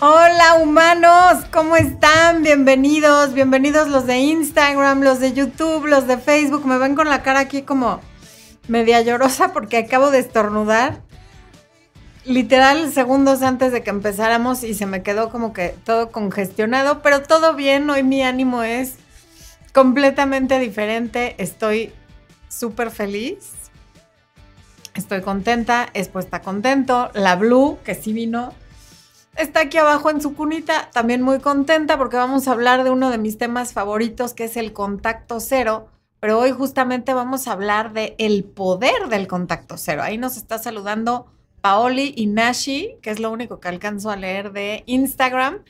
Hola humanos, ¿cómo están? Bienvenidos, bienvenidos los de Instagram, los de YouTube, los de Facebook. Me ven con la cara aquí como media llorosa porque acabo de estornudar. Literal segundos antes de que empezáramos y se me quedó como que todo congestionado, pero todo bien, hoy mi ánimo es completamente diferente, estoy súper feliz Estoy contenta, Expo contento, la Blue, que sí vino, está aquí abajo en su cunita, también muy contenta porque vamos a hablar de uno de mis temas favoritos, que es el contacto cero. Pero hoy justamente vamos a hablar de el poder del contacto cero. Ahí nos está saludando Paoli y Nashi, que es lo único que alcanzo a leer de Instagram.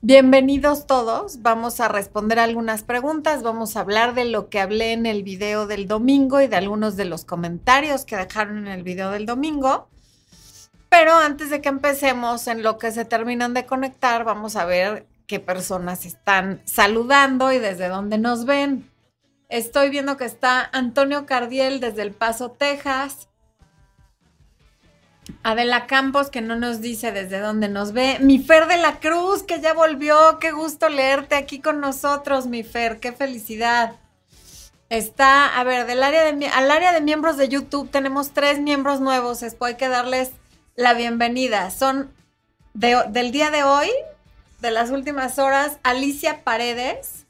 Bienvenidos todos. Vamos a responder algunas preguntas. Vamos a hablar de lo que hablé en el video del domingo y de algunos de los comentarios que dejaron en el video del domingo. Pero antes de que empecemos, en lo que se terminan de conectar, vamos a ver qué personas están saludando y desde dónde nos ven. Estoy viendo que está Antonio Cardiel desde El Paso, Texas. Adela Campos, que no nos dice desde dónde nos ve. Mi Fer de la Cruz, que ya volvió. Qué gusto leerte aquí con nosotros, mi Fer. Qué felicidad. Está, a ver, del área al área de miembros de YouTube tenemos tres miembros nuevos. Después hay que darles la bienvenida. Son del día de hoy, de las últimas horas, Alicia Paredes,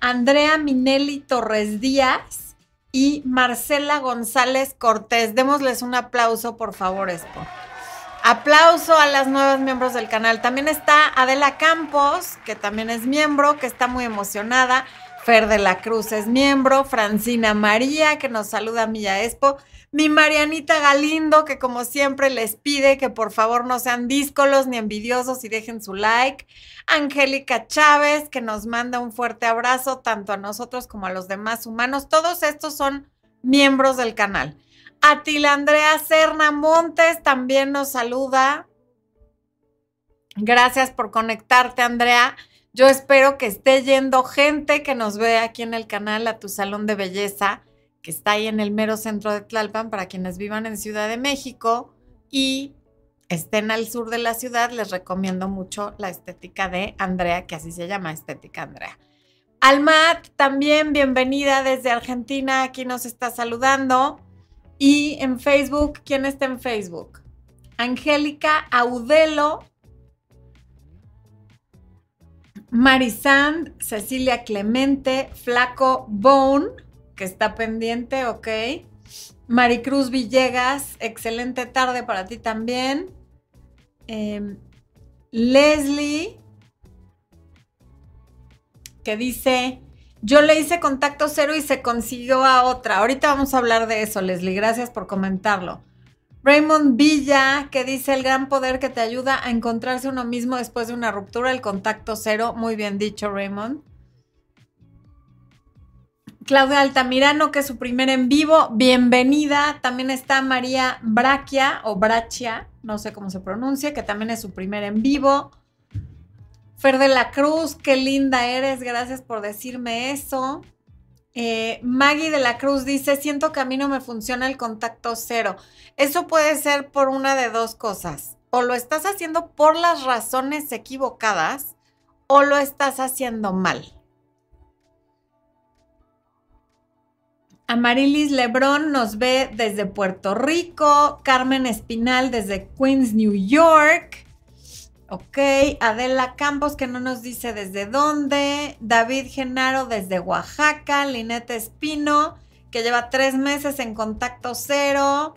Andrea Minelli Torres Díaz, y Marcela González Cortés. Démosles un aplauso, por favor, Expo. Aplauso a las nuevas miembros del canal. También está Adela Campos, que también es miembro, que está muy emocionada. Fer de la Cruz es miembro. Francina María, que nos saluda a Milla Expo mi Marianita Galindo, que como siempre les pide que por favor no sean díscolos ni envidiosos y dejen su like. Angélica Chávez, que nos manda un fuerte abrazo tanto a nosotros como a los demás humanos. Todos estos son miembros del canal. Atila Andrea Serna Montes también nos saluda. Gracias por conectarte, Andrea. Yo espero que esté yendo gente que nos ve aquí en el canal a tu salón de belleza que está ahí en el mero centro de Tlalpan, para quienes vivan en Ciudad de México y estén al sur de la ciudad, les recomiendo mucho la estética de Andrea, que así se llama, Estética Andrea. Almat, también bienvenida desde Argentina, aquí nos está saludando. Y en Facebook, ¿quién está en Facebook? Angélica Audelo, Marisand, Cecilia Clemente, Flaco Bone, que está pendiente, ok. Maricruz Villegas, excelente tarde para ti también. Em, Leslie, que dice, yo le hice contacto cero y se consiguió a otra. Ahorita vamos a hablar de eso, Leslie. Gracias por comentarlo. Raymond Villa, que dice el gran poder que te ayuda a encontrarse uno mismo después de una ruptura, el contacto cero. Muy bien dicho, Raymond. Claudia Altamirano, que es su primer en vivo, bienvenida. También está María Braquia o Brachia, no sé cómo se pronuncia, que también es su primer en vivo. Fer de la Cruz, qué linda eres, gracias por decirme eso. Eh, Maggie de la Cruz dice, siento que a mí no me funciona el contacto cero. Eso puede ser por una de dos cosas. O lo estás haciendo por las razones equivocadas o lo estás haciendo mal. Amarilis Lebrón nos ve desde Puerto Rico. Carmen Espinal desde Queens, New York. Ok, Adela Campos que no nos dice desde dónde. David Genaro desde Oaxaca. Linette Espino que lleva tres meses en contacto cero.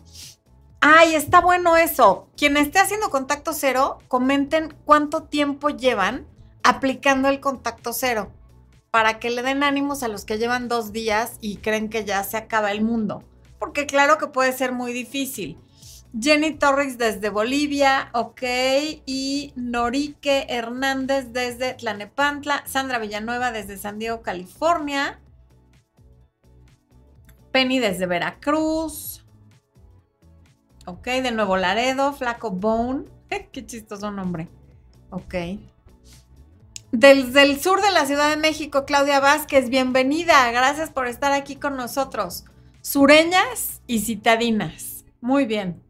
Ay, está bueno eso. Quien esté haciendo contacto cero, comenten cuánto tiempo llevan aplicando el contacto cero para que le den ánimos a los que llevan dos días y creen que ya se acaba el mundo. Porque claro que puede ser muy difícil. Jenny Torres desde Bolivia, ok. Y Norique Hernández desde Tlanepantla. Sandra Villanueva desde San Diego, California. Penny desde Veracruz. Ok, de Nuevo Laredo. Flaco Bone. Qué chistoso nombre. Ok. Desde el sur de la Ciudad de México, Claudia Vázquez, bienvenida. Gracias por estar aquí con nosotros. Sureñas y citadinas. Muy bien.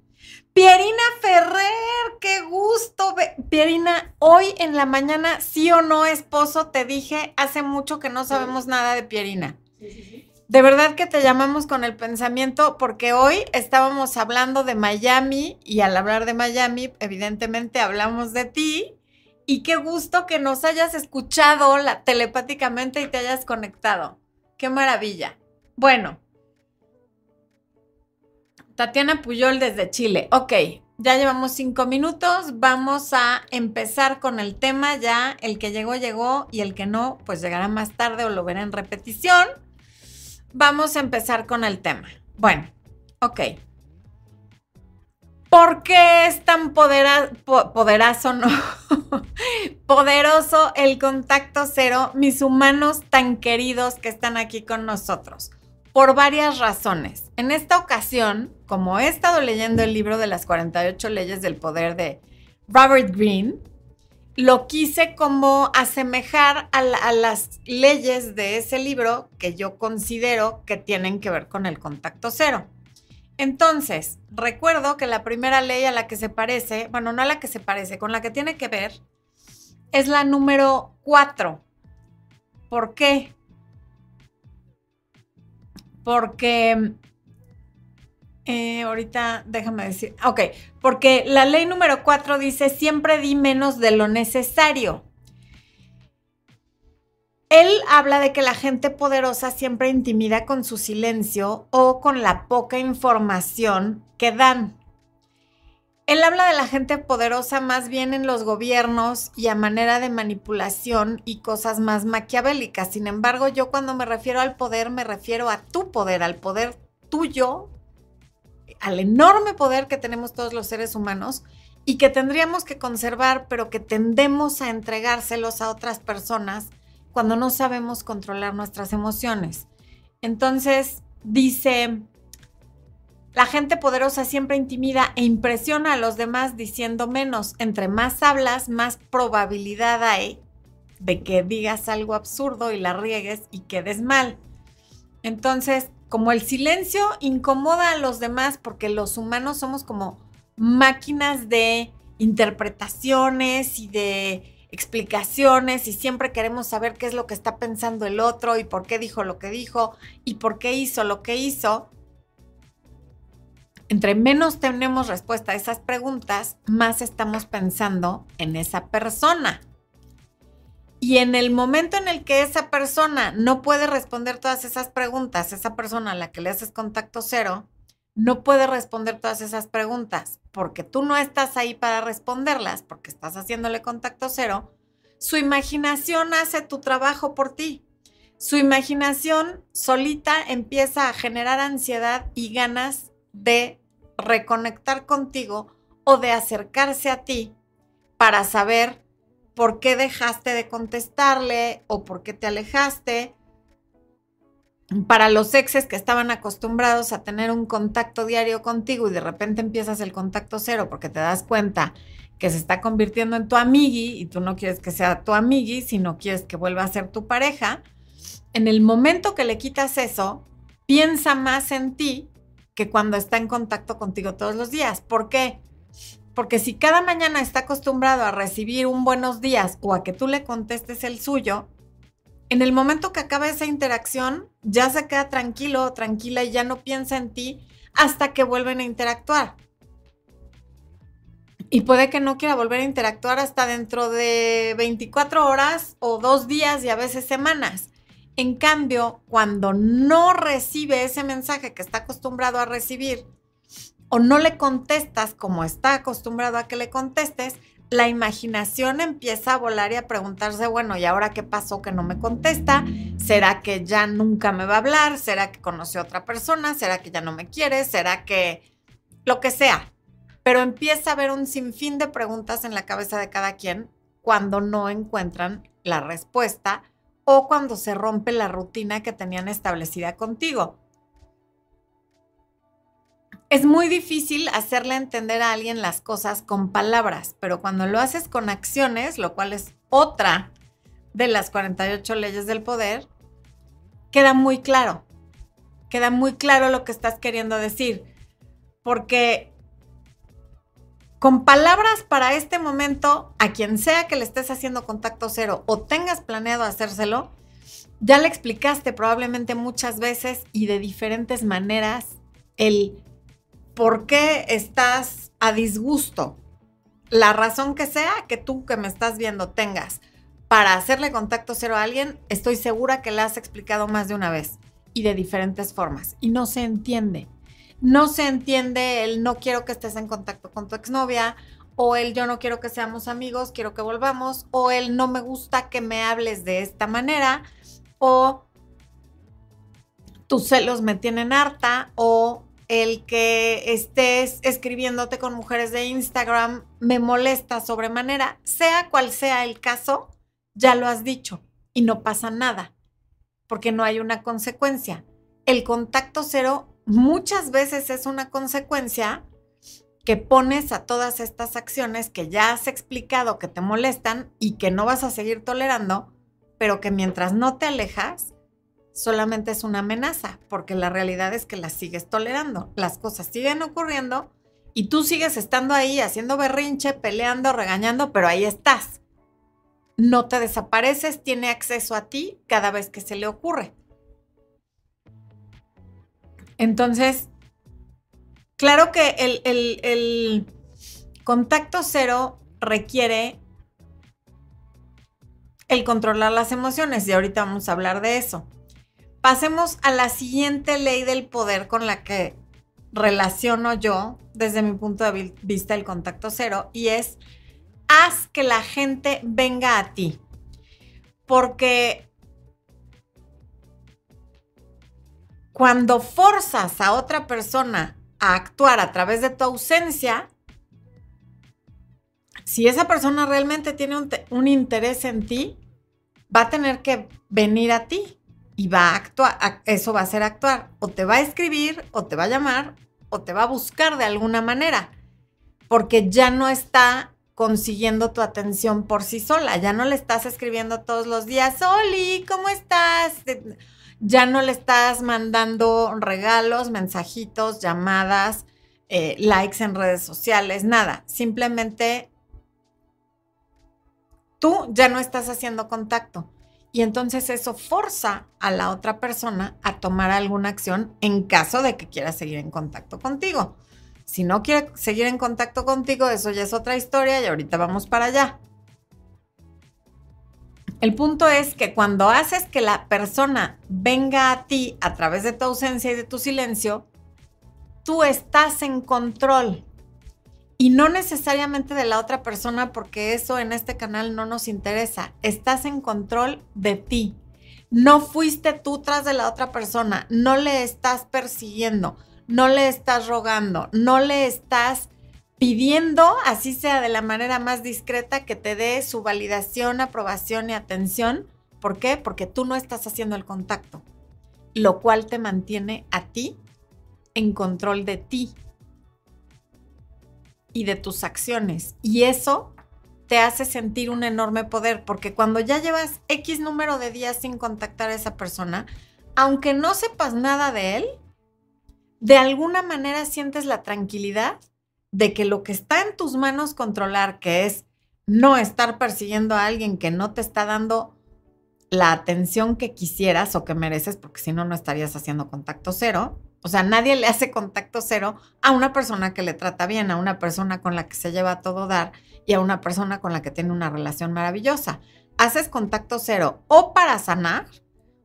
Pierina Ferrer, qué gusto. Pierina, hoy en la mañana, sí o no, esposo, te dije hace mucho que no sabemos nada de Pierina. Sí, sí, sí. De verdad que te llamamos con el pensamiento porque hoy estábamos hablando de Miami y al hablar de Miami, evidentemente hablamos de ti. Y qué gusto que nos hayas escuchado telepáticamente y te hayas conectado. Qué maravilla. Bueno, Tatiana Puyol desde Chile. Ok, ya llevamos cinco minutos. Vamos a empezar con el tema ya. El que llegó, llegó y el que no, pues llegará más tarde o lo verá en repetición. Vamos a empezar con el tema. Bueno, ok. ¿Por qué es tan poderoso, no? poderoso el contacto cero, mis humanos tan queridos que están aquí con nosotros? por varias razones. En esta ocasión, como he estado leyendo el libro de las 48 leyes del poder de Robert Greene, lo quise como asemejar a, a, las leyes de ese libro que yo considero que tienen que ver con el contacto cero. Entonces, recuerdo que la primera ley a la que se parece, bueno, no a la que se parece, con la que tiene que ver, es la número 4. ¿Por qué? porque eh, ahorita déjame decir, ok, porque la ley número 4 dice siempre di menos de lo necesario. Él habla de que la gente poderosa siempre intimida con su silencio o con la poca información que dan. Él habla de la gente poderosa más bien en los gobiernos y a manera de manipulación y cosas más maquiavélicas. Sin embargo, yo cuando me refiero al poder, me refiero a tu poder, al poder tuyo, al enorme poder que tenemos todos los seres humanos y que tendríamos que conservar, pero que tendemos a entregárselos a otras personas cuando no sabemos controlar nuestras emociones. Entonces, dice la gente poderosa siempre intimida e impresiona a los demás diciendo menos. Entre más hablas, más probabilidad hay de que digas algo absurdo y la riegues y quedes mal. Entonces, como el silencio incomoda a los demás porque los humanos somos como máquinas de interpretaciones y de explicaciones y siempre queremos saber qué es lo que está pensando el otro y por qué dijo lo que dijo y por qué hizo lo que hizo entre menos tenemos respuesta a esas preguntas, más estamos pensando en esa persona. Y en el momento en el que esa persona no puede responder todas esas preguntas, esa persona a la que le haces contacto cero, no puede responder todas esas preguntas porque tú no estás ahí para responderlas, porque estás haciéndole contacto cero, su imaginación hace tu trabajo por ti. Su imaginación solita empieza a generar ansiedad y ganas de reconectar contigo o de acercarse a ti para saber por qué dejaste de contestarle o por qué te alejaste. Para los exes que estaban acostumbrados a tener un contacto diario contigo y de repente empiezas el contacto cero porque te das cuenta que se está convirtiendo en tu amigui y tú no quieres que sea tu amigui, sino quieres que vuelva a ser tu pareja, en el momento que le quitas eso, piensa más en ti que cuando está en contacto contigo todos los días. ¿Por qué? Porque si cada mañana está acostumbrado a recibir un buenos días o a que tú le contestes el suyo, en el momento que acaba esa interacción, ya se queda tranquilo o tranquila y ya no piensa en ti hasta que vuelven a interactuar. Y puede que no quiera volver a interactuar hasta dentro de 24 horas o dos días y a veces semanas. En cambio, cuando no recibe ese mensaje que está acostumbrado a recibir o no le contestas como está acostumbrado a que le contestes, la imaginación empieza a volar y a preguntarse, bueno, ¿y ahora qué pasó que no me contesta? ¿Será que ya nunca me va a hablar? ¿Será que conoció a otra persona? ¿Será que ya no me quiere? ¿Será que lo que sea? Pero empieza a haber un sinfín de preguntas en la cabeza de cada quien cuando no encuentran la respuesta o cuando se rompe la rutina que tenían establecida contigo. Es muy difícil hacerle entender a alguien las cosas con palabras, pero cuando lo haces con acciones, lo cual es otra de las 48 leyes del poder, queda muy claro. Queda muy claro lo que estás queriendo decir. Porque con palabras para este momento, a quien sea que le estés haciendo contacto cero o tengas planeado hacérselo, ya le explicaste probablemente muchas veces y de diferentes maneras el por qué estás a disgusto. La razón que sea que tú que me estás viendo tengas para hacerle contacto cero a alguien, estoy segura que le has explicado más de una vez y de diferentes formas y no se entiende no se entiende el no quiero que estés en contacto con tu exnovia, o el yo no quiero que seamos amigos, quiero que volvamos, o el no me gusta que me hables de esta manera, o tus celos me tienen harta, o el que estés escribiéndote con mujeres de Instagram me molesta sobremanera, sea cual sea el caso, ya lo has dicho y no pasa nada, porque no hay una consecuencia. El contacto cero muchas veces es una consecuencia que pones a todas estas acciones que ya has explicado que te molestan y que no vas a seguir tolerando, pero que mientras no te alejas, solamente es una amenaza, porque la realidad es que las sigues tolerando. Las cosas siguen ocurriendo y tú sigues estando ahí haciendo berrinche, peleando, regañando, pero ahí estás. No te desapareces, tiene acceso a ti cada vez que se le ocurre. Entonces, claro que el, contacto cero requiere el controlar las emociones y ahorita vamos a hablar de eso. Pasemos a la siguiente ley del poder con la que relaciono yo desde mi punto de vista el contacto cero y es haz que la gente venga a ti. Porque Cuando forzas a otra persona a actuar a través de tu ausencia, si esa persona realmente tiene un, interés en ti, va a tener que venir a ti y va a actuar, eso va a ser actuar. O te va a escribir, o te va a llamar, o te va a buscar de alguna manera, porque ya no está consiguiendo tu atención por sí sola, ya no le estás escribiendo todos los días, Oli, ¿cómo estás? ya no le estás mandando regalos, mensajitos, llamadas, eh, likes en redes sociales, nada. Simplemente tú ya no estás haciendo contacto. Y entonces eso forza a la otra persona a tomar alguna acción en caso de que quiera seguir en contacto contigo. Si no quiere seguir en contacto contigo, eso ya es otra historia y ahorita vamos para allá. El punto es que cuando haces que la persona venga a ti a través de tu ausencia y de tu silencio, tú estás en control. Y no necesariamente de la otra persona, porque eso en este canal no nos interesa. Estás en control de ti. No fuiste tú tras de la otra persona, no le estás persiguiendo, no le estás rogando, no le estás pidiendo, así sea de la manera más discreta, que te dé su validación, aprobación y atención. ¿Por qué? Porque tú no estás haciendo el contacto, lo cual te mantiene a ti en control de ti y de tus acciones. Y eso te hace sentir un enorme poder, porque cuando ya llevas X número de días sin contactar a esa persona, aunque no sepas nada de él, de alguna manera sientes la tranquilidad de que lo que está en tus manos controlar, que es no estar persiguiendo a alguien que no te está dando la atención que quisieras o que mereces, porque si no, no estarías haciendo contacto cero. O sea, nadie le hace contacto cero a una persona que le trata bien, a una persona con la que se lleva todo dar y a una persona con la que tiene una relación maravillosa. Haces contacto cero o para sanar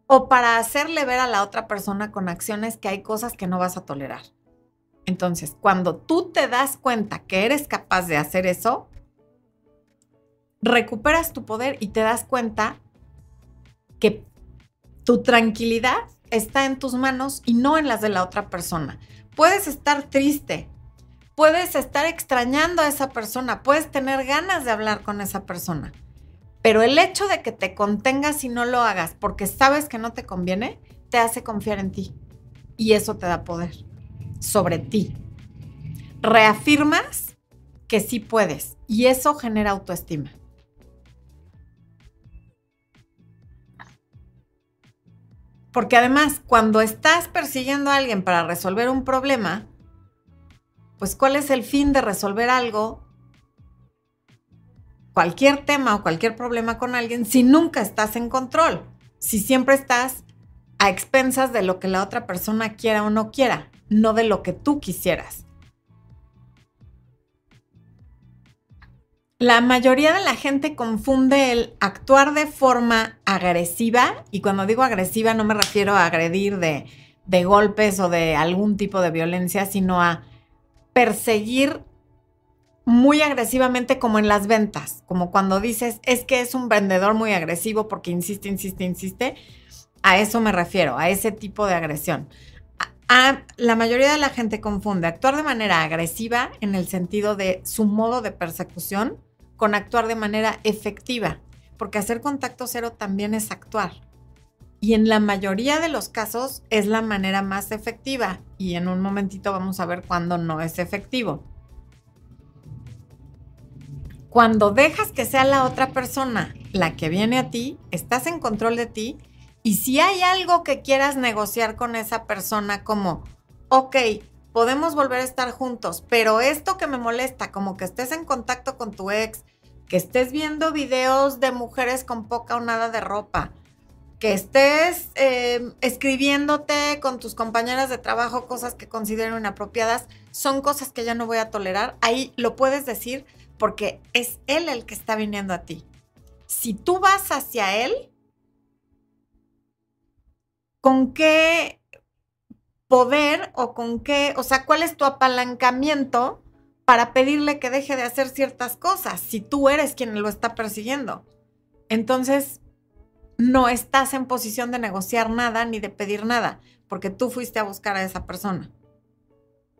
o para hacerle ver a la otra persona con acciones que hay cosas que no vas a tolerar. Entonces, cuando tú te das cuenta que eres capaz de hacer eso, recuperas tu poder y te das cuenta que tu tranquilidad está en tus manos y no en las de la otra persona. Puedes estar triste, puedes estar extrañando a esa persona, puedes tener ganas de hablar con esa persona, pero el hecho de que te contengas y no lo hagas porque sabes que no te conviene, te hace confiar en ti y eso te da poder sobre ti. Reafirmas que sí puedes y eso genera autoestima. Porque además, cuando estás persiguiendo a alguien para resolver un problema, pues ¿cuál es el fin de resolver algo? Cualquier tema o cualquier problema con alguien si nunca estás en control, si siempre estás a expensas de lo que la otra persona quiera o no quiera, no de lo que tú quisieras. La mayoría de la gente confunde el actuar de forma agresiva, y cuando digo agresiva no me refiero a agredir de, de golpes o de algún tipo de violencia, sino a perseguir muy agresivamente como en las ventas, como cuando dices, es que es un vendedor muy agresivo porque insiste, insiste, insiste. A eso me refiero, a ese tipo de agresión. La mayoría de la gente confunde actuar de manera agresiva en el sentido de su modo de persecución con actuar de manera efectiva, porque hacer contacto cero también es actuar. Y en la mayoría de los casos es la manera más efectiva y en un momentito vamos a ver cuándo no es efectivo. Cuando dejas que sea la otra persona la que viene a ti, estás en control de ti y si hay algo que quieras negociar con esa persona como, ok, podemos volver a estar juntos, pero esto que me molesta, como que estés en contacto con tu ex, que estés viendo videos de mujeres con poca o nada de ropa, que estés em, escribiéndote con tus compañeras de trabajo cosas que considero inapropiadas, son cosas que ya no voy a tolerar. Ahí lo puedes decir porque es Él el que está viniendo a ti. Si tú vas hacia Él, ¿con qué poder o con qué, o sea, cuál es tu apalancamiento para pedirle que deje de hacer ciertas cosas si tú eres quien lo está persiguiendo? Entonces, no estás en posición de negociar nada ni de pedir nada, porque tú fuiste a buscar a esa persona.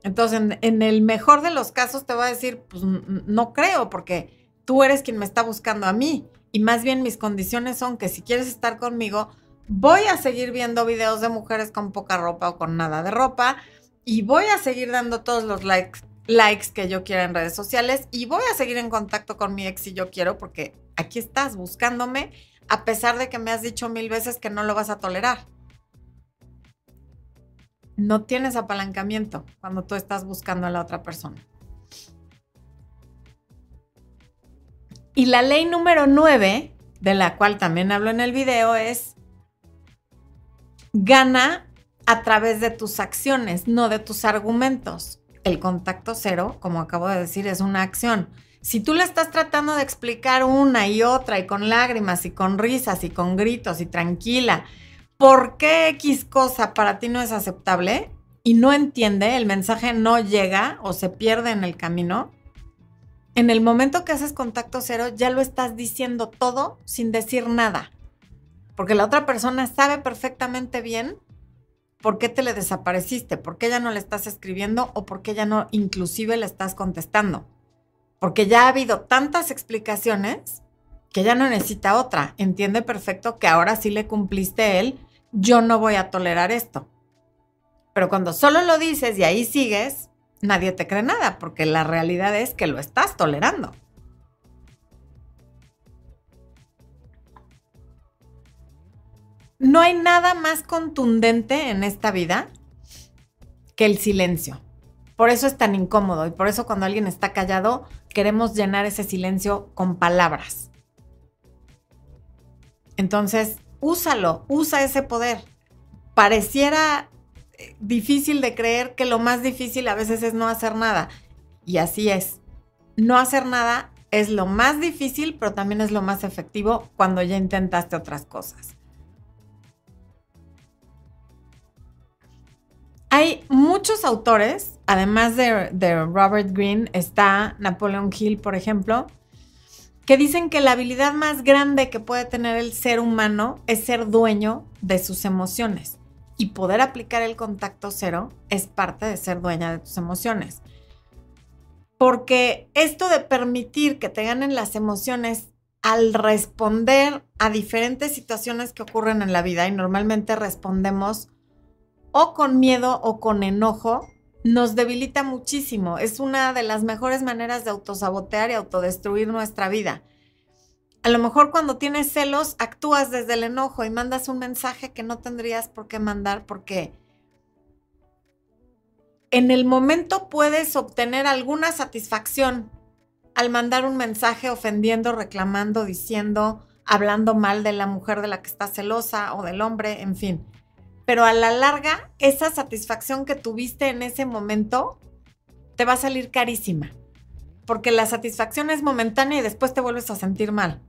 Entonces, en, el mejor de los casos te voy a decir, pues no creo, porque tú eres quien me está buscando a mí. Y más bien mis condiciones son que si quieres estar conmigo, voy a seguir viendo videos de mujeres con poca ropa o con nada de ropa. Y voy a seguir dando todos los likes, likes que yo quiera en redes sociales. Y voy a seguir en contacto con mi ex si yo quiero, porque aquí estás buscándome, a pesar de que me has dicho mil veces que no lo vas a tolerar no tienes apalancamiento cuando tú estás buscando a la otra persona. Y la ley número 9, de la cual también hablo en el video, es gana a través de tus acciones, no de tus argumentos. El contacto cero, como acabo de decir, es una acción. Si tú le estás tratando de explicar una y otra y con lágrimas y con risas y con gritos y tranquila por qué X cosa para ti no es aceptable y no entiende, el mensaje no llega o se pierde en el camino, en el momento que haces contacto cero ya lo estás diciendo todo sin decir nada. Porque la otra persona sabe perfectamente bien por qué te le desapareciste, por qué ya no le estás escribiendo o por qué ya no inclusive le estás contestando. Porque ya ha habido tantas explicaciones que ya no necesita otra. Entiende perfecto que ahora sí le cumpliste él yo no voy a tolerar esto. Pero cuando solo lo dices y ahí sigues, nadie te cree nada, porque la realidad es que lo estás tolerando. No hay nada más contundente en esta vida que el silencio. Por eso es tan incómodo y por eso cuando alguien está callado queremos llenar ese silencio con palabras. Entonces, úsalo, usa ese poder. Pareciera eh, difícil de creer que lo más difícil a veces es no hacer nada. Y así es. No hacer nada es lo más difícil, pero también es lo más efectivo cuando ya intentaste otras cosas. Hay muchos autores, además de, Robert Greene, está Napoleon Hill, por ejemplo, que dicen que la habilidad más grande que puede tener el ser humano es ser dueño de sus emociones. Y poder aplicar el contacto cero es parte de ser dueña de tus emociones. Porque esto de permitir que te ganen las emociones al responder a diferentes situaciones que ocurren en la vida y normalmente respondemos o con miedo o con enojo, nos debilita muchísimo. Es una de las mejores maneras de autosabotear y autodestruir nuestra vida. A lo mejor cuando tienes celos actúas desde el enojo y mandas un mensaje que no tendrías por qué mandar porque en el momento puedes obtener alguna satisfacción al mandar un mensaje ofendiendo, reclamando, diciendo, hablando mal de la mujer de la que está celosa o del hombre, en fin. Pero a la larga, esa satisfacción que tuviste en ese momento te va a salir carísima, porque la satisfacción es momentánea y después te vuelves a sentir mal.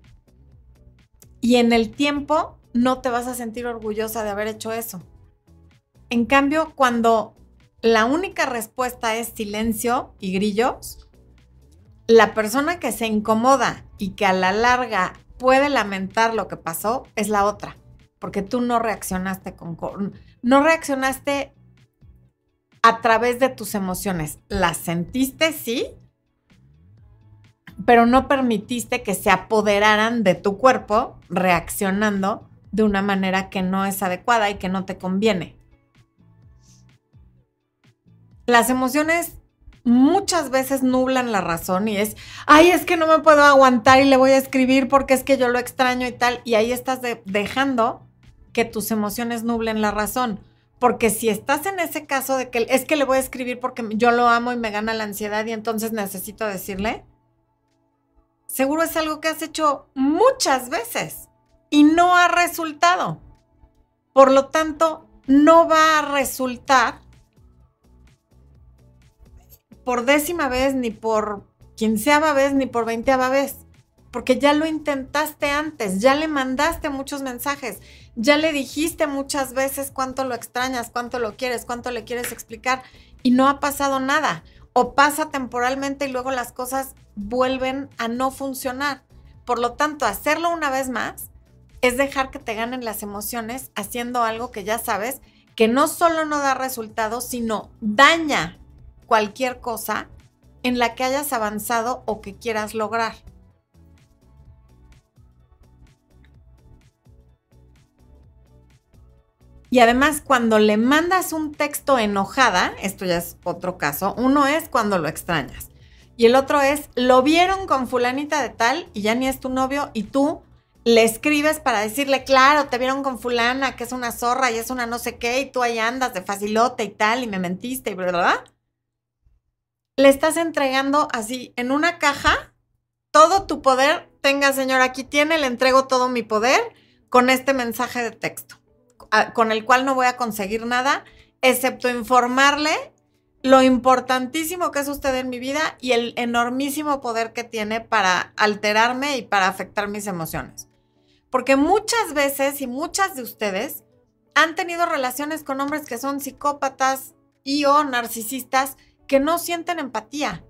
Y en el tiempo no te vas a sentir orgullosa de haber hecho eso. En cambio, cuando la única respuesta es silencio y grillos, la persona que se incomoda y que a la larga puede lamentar lo que pasó es la otra, porque tú no reaccionaste con no reaccionaste a través de tus emociones. Las sentiste, sí, pero no permitiste que se apoderaran de tu cuerpo reaccionando de una manera que no es adecuada y que no te conviene. Las emociones muchas veces nublan la razón y es, ay, es que no me puedo aguantar y le voy a escribir porque es que yo lo extraño y tal. Y ahí estás dejando que tus emociones nublen la razón. Porque si estás en ese caso de que es que le voy a escribir porque yo lo amo y me gana la ansiedad y entonces necesito decirle, seguro es algo que has hecho muchas veces y no ha resultado. Por lo tanto, no va a resultar por décima vez, ni por quinceava vez, ni por veinteava vez. Porque ya lo intentaste antes, ya le mandaste muchos mensajes, ya le dijiste muchas veces cuánto lo extrañas, cuánto lo quieres, cuánto le quieres explicar y no ha pasado nada. O pasa temporalmente y luego las cosas vuelven a no funcionar. Por lo tanto, hacerlo una vez más es dejar que te ganen las emociones haciendo algo que ya sabes que no solo no da resultados, sino daña cualquier cosa en la que hayas avanzado o que quieras lograr. Y además, cuando le mandas un texto enojada, esto ya es otro caso, uno es cuando lo extrañas. Y el otro es, lo vieron con fulanita de tal y ya ni es tu novio y tú le escribes para decirle, claro, te vieron con fulana, que es una zorra y es una no sé qué, y tú ahí andas de facilote y tal, y me mentiste y bla le estás entregando así en una caja todo tu poder. Tenga, señor, aquí tiene, le entrego todo mi poder con este mensaje de texto, con el cual no voy a conseguir nada, excepto informarle lo importantísimo que es usted en mi vida y el enormísimo poder que tiene para alterarme y para afectar mis emociones. Porque muchas veces y muchas de ustedes han tenido relaciones con hombres que son psicópatas y o narcisistas que no sienten empatía.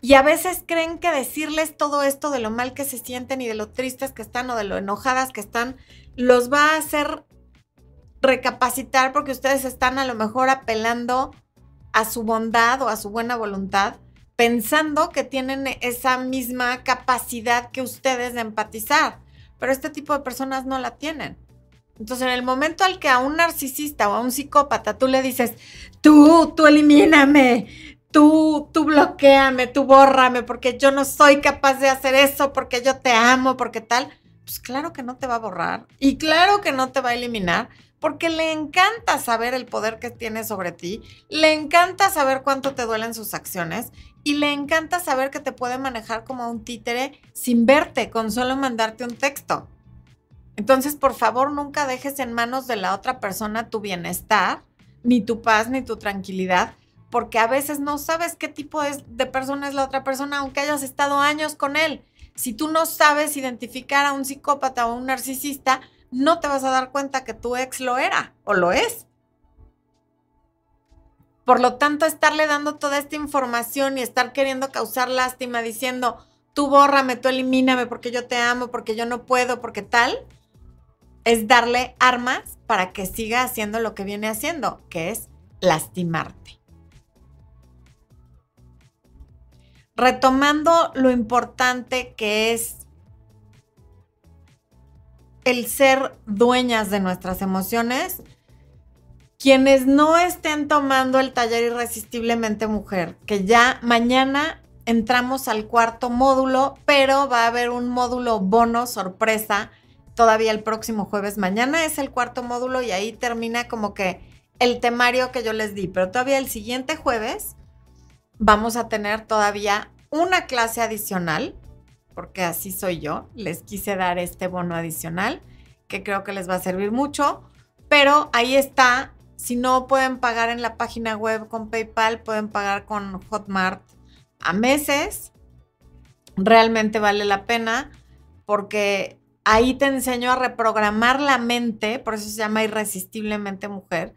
Y a veces creen que decirles todo esto de lo mal que se sienten y de lo tristes que están o de lo enojadas que están, los va a hacer recapacitar porque ustedes están a lo mejor apelando a su bondad o a su buena voluntad, pensando que tienen esa misma capacidad que ustedes de empatizar. Pero este tipo de personas no la tienen. Entonces, en el momento al que a un narcisista o a un psicópata tú le dices, tú, tú elimíname, tú, tú bloqueame, tú bórrame, porque yo no soy capaz de hacer eso, porque yo te amo, porque tal, pues claro que no te va a borrar y claro que no te va a eliminar, porque le encanta saber el poder que tiene sobre ti, le encanta saber cuánto te duelen sus acciones y le encanta saber que te puede manejar como un títere sin verte, con solo mandarte un texto. Entonces, por favor, nunca dejes en manos de la otra persona tu bienestar, ni tu paz, ni tu tranquilidad, porque a veces no sabes qué tipo de persona es la otra persona, aunque hayas estado años con él. Si tú no sabes identificar a un psicópata o un narcisista, no te vas a dar cuenta que tu ex lo era o lo es. Por lo tanto, estarle dando toda esta información y estar queriendo causar lástima diciendo, tú bórrame, tú elimíname porque yo te amo, porque yo no puedo, porque tal, es darle armas para que siga haciendo lo que viene haciendo, que es lastimarte. Retomando lo importante que es el ser dueñas de nuestras emociones, quienes no estén tomando el taller irresistiblemente mujer, que ya mañana entramos al cuarto módulo, pero va a haber un módulo bono sorpresa todavía el próximo jueves. Mañana es el cuarto módulo y ahí termina como que el temario que yo les di, pero todavía el siguiente jueves vamos a tener todavía una clase adicional, porque así soy yo, les quise dar este bono adicional que creo que les va a servir mucho, pero ahí está, si no pueden pagar en la página web con PayPal, pueden pagar con Hotmart a meses. Realmente vale la pena porque ahí te enseño a reprogramar la mente, por eso se llama irresistiblemente mujer,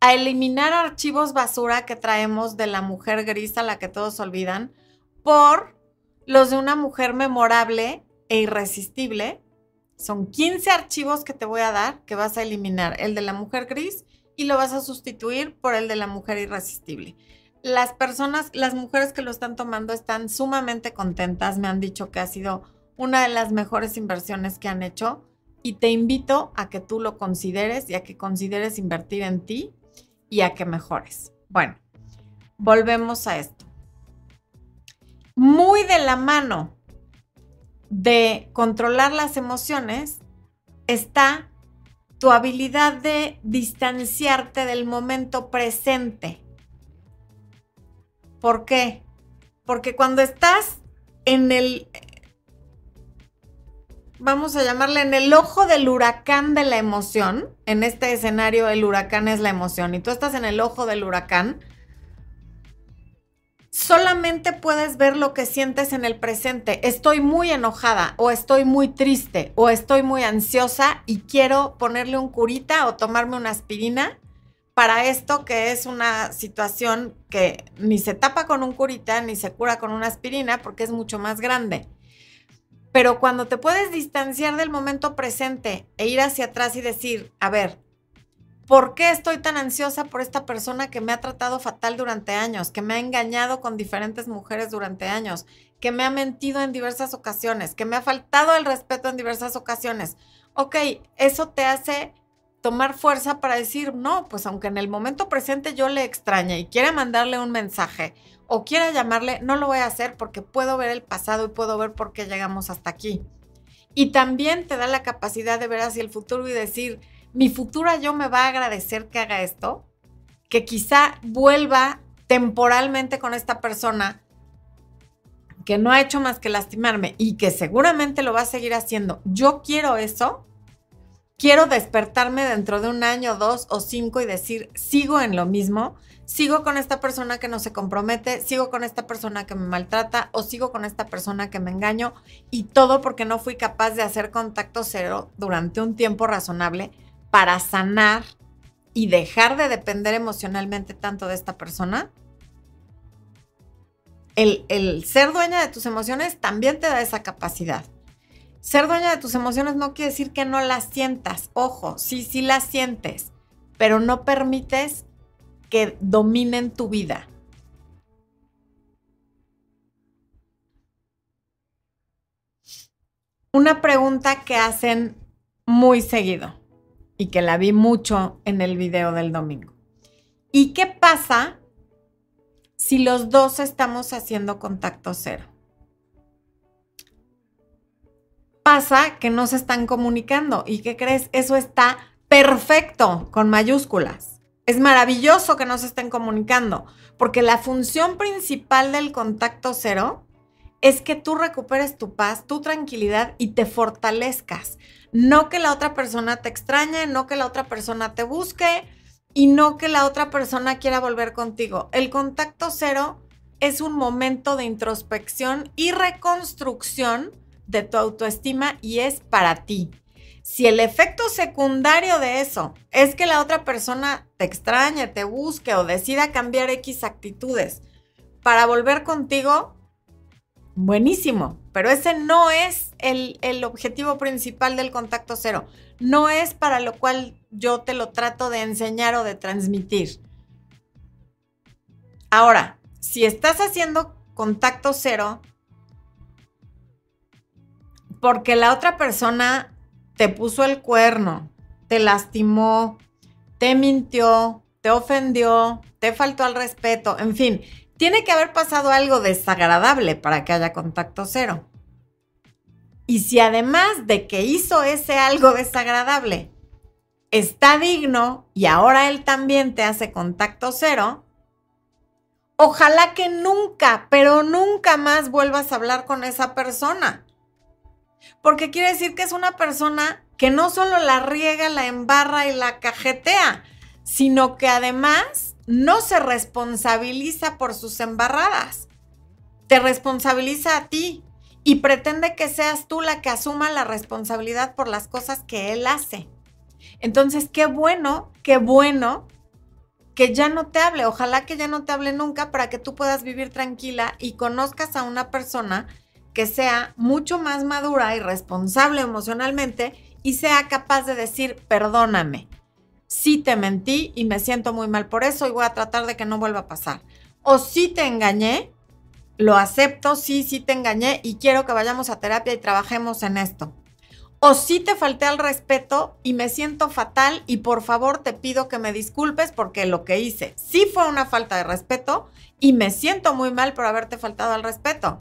a eliminar archivos basura que traemos de la mujer gris a la que todos olvidan por los de una mujer memorable e irresistible son 15 archivos que te voy a dar que vas a eliminar el de la mujer gris y lo vas a sustituir por el de la mujer irresistible. Las personas, las mujeres que lo están tomando están sumamente contentas, me han dicho que ha sido una de las mejores inversiones que han hecho y te invito a que tú lo consideres y a que consideres invertir en ti y a que mejores. Bueno, volvemos a esto. Muy de la mano de controlar las emociones está tu habilidad de distanciarte del momento presente. ¿Por qué? Porque cuando estás en el, vamos a llamarle, en el ojo del huracán de la emoción, en este escenario el huracán es la emoción y tú estás en el ojo del huracán, solamente puedes ver lo que sientes en el presente. Estoy muy enojada o estoy muy triste o estoy muy ansiosa y quiero ponerle un curita o tomarme una aspirina para esto que es una situación que ni se tapa con un curita ni se cura con una aspirina porque es mucho más grande. Pero cuando te puedes distanciar del momento presente e ir hacia atrás y decir, a ver, ¿Por qué estoy tan ansiosa por esta persona que me ha tratado fatal durante años, que me ha engañado con diferentes mujeres durante años, que me ha mentido en diversas ocasiones, que me ha faltado el respeto en diversas ocasiones? Ok, eso te hace tomar fuerza para decir, no, pues aunque en el momento presente yo le extrañe y quiera mandarle un mensaje o quiera llamarle, no lo voy a hacer porque puedo ver el pasado y puedo ver por qué llegamos hasta aquí. Y también te da la capacidad de ver hacia el futuro y decir, mi futura yo me va a agradecer que haga esto, que quizá vuelva temporalmente con esta persona que no ha hecho más que lastimarme y que seguramente lo va a seguir haciendo. Yo quiero eso. Quiero despertarme dentro de un año, dos o cinco y decir, sigo en lo mismo, sigo con esta persona que no se compromete, sigo con esta persona que me maltrata o sigo con esta persona que me engaño y todo porque no fui capaz de hacer contacto cero durante un tiempo razonable para sanar y dejar de depender emocionalmente tanto de esta persona, el, ser dueña de tus emociones también te da esa capacidad. Ser dueña de tus emociones no quiere decir que no las sientas. Ojo, sí, sí las sientes, pero no permites que dominen tu vida. Una pregunta que hacen muy seguido y que la vi mucho en el video del domingo. ¿Y qué pasa si los dos estamos haciendo contacto cero? Pasa que no se están comunicando y ¿qué crees? Eso está perfecto con mayúsculas. Es maravilloso que no se estén comunicando, porque la función principal del contacto cero es que tú recuperes tu paz, tu tranquilidad y te fortalezcas. No que la otra persona te extrañe, no que la otra persona te busque y no que la otra persona quiera volver contigo. El contacto cero es un momento de introspección y reconstrucción de tu autoestima y es para ti. Si el efecto secundario de eso es que la otra persona te extrañe, te busque o decida cambiar X actitudes para volver contigo, buenísimo, pero ese no es el, objetivo principal del contacto cero. No es para lo cual yo te lo trato de enseñar o de transmitir. Ahora, si estás haciendo contacto cero porque la otra persona te puso el cuerno, te lastimó, te mintió, te ofendió, te faltó al respeto, en fin, tiene que haber pasado algo desagradable para que haya contacto cero. Y si además de que hizo ese algo desagradable, está digno y ahora él también te hace contacto cero, ojalá que nunca, pero nunca más vuelvas a hablar con esa persona. Porque quiere decir que es una persona que no solo la riega, la embarra y la cajetea, sino que además no se responsabiliza por sus embarradas. Te responsabiliza a ti y pretende que seas tú la que asuma la responsabilidad por las cosas que él hace. Entonces, qué bueno, qué bueno que ya no te hable. Ojalá que ya no te hable nunca para que tú puedas vivir tranquila y conozcas a una persona que sea mucho más madura y responsable emocionalmente y sea capaz de decir, perdóname, sí te mentí y me siento muy mal por eso y voy a tratar de que no vuelva a pasar. O sí te engañé, lo acepto, sí, sí te engañé y quiero que vayamos a terapia y trabajemos en esto. O sí te falté al respeto y me siento fatal y por favor te pido que me disculpes porque lo que hice sí fue una falta de respeto y me siento muy mal por haberte faltado al respeto.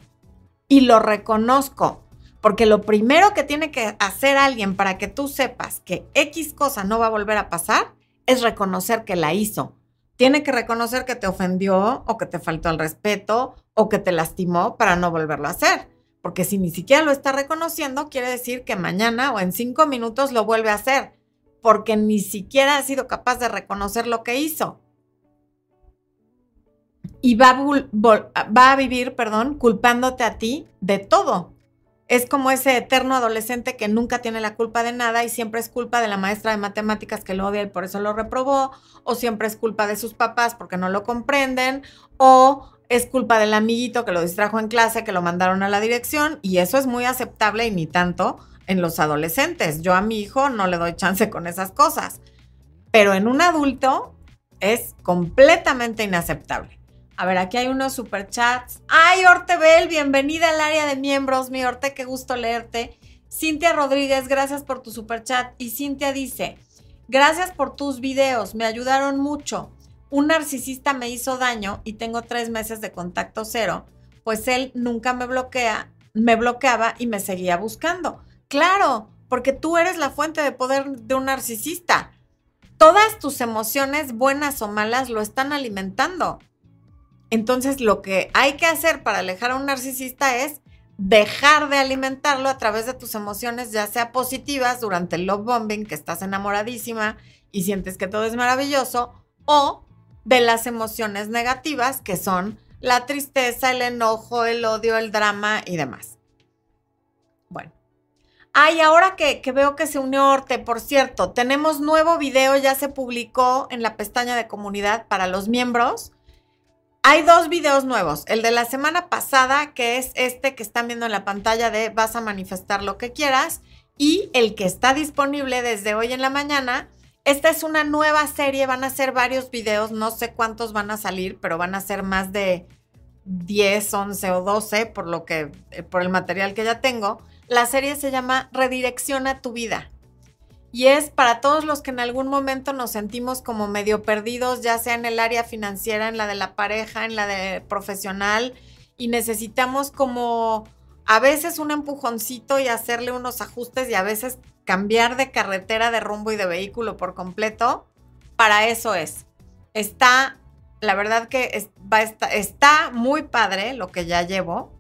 Y lo reconozco, porque lo primero que tiene que hacer alguien para que tú sepas que X cosa no va a volver a pasar es reconocer que la hizo. Tiene que reconocer que te ofendió o que te faltó al respeto o que te lastimó para no volverlo a hacer. Porque si ni siquiera lo está reconociendo, quiere decir que mañana o en cinco minutos lo vuelve a hacer, porque ni siquiera ha sido capaz de reconocer lo que hizo. Y va a, va a vivir, perdón, culpándote a ti de todo. Es como ese eterno adolescente que nunca tiene la culpa de nada y siempre es culpa de la maestra de matemáticas que lo odia y por eso lo reprobó, o siempre es culpa de sus papás porque no lo comprenden, o es culpa del amiguito que lo distrajo en clase, que lo mandaron a la dirección, y eso es muy aceptable y ni tanto en los adolescentes. Yo a mi hijo no le doy chance con esas cosas, pero en un adulto es completamente inaceptable. A ver, aquí hay unos superchats. ¡Ay, Ortebel! Bienvenida al área de miembros, mi Orte, qué gusto leerte. Cintia Rodríguez, gracias por tu superchat. Y Cintia dice, gracias por tus videos, me ayudaron mucho un narcisista me hizo daño y tengo tres meses de contacto cero, pues él nunca me bloquea, me bloqueaba y me seguía buscando. Claro, porque tú eres la fuente de poder de un narcisista. Todas tus emociones, buenas o malas, lo están alimentando. Entonces, lo que hay que hacer para alejar a un narcisista es dejar de alimentarlo a través de tus emociones, ya sea positivas durante el love bombing, que estás enamoradísima y sientes que todo es maravilloso, o de las emociones negativas, que son la tristeza, el enojo, el odio, el drama y demás. Bueno. Ay, ahora que, que, veo que se unió Orte, por cierto, tenemos nuevo video, ya se publicó en la pestaña de comunidad para los miembros. Hay dos videos nuevos. El de la semana pasada, que es este que están viendo en la pantalla de vas a manifestar lo que quieras, y el que está disponible desde hoy en la mañana, esta es una nueva serie, van a ser varios videos, no sé cuántos van a salir, pero van a ser más de 10, 11 o 12 por lo que eh, por el material que ya tengo. La serie se llama Redirecciona tu vida. Y es para todos los que en algún momento nos sentimos como medio perdidos, ya sea en el área financiera, en la de la pareja, en la de profesional, y necesitamos como a veces un empujoncito y hacerle unos ajustes y a veces cambiar de carretera, de rumbo y de vehículo por completo, para eso es. Está, la verdad que está muy padre lo que ya llevo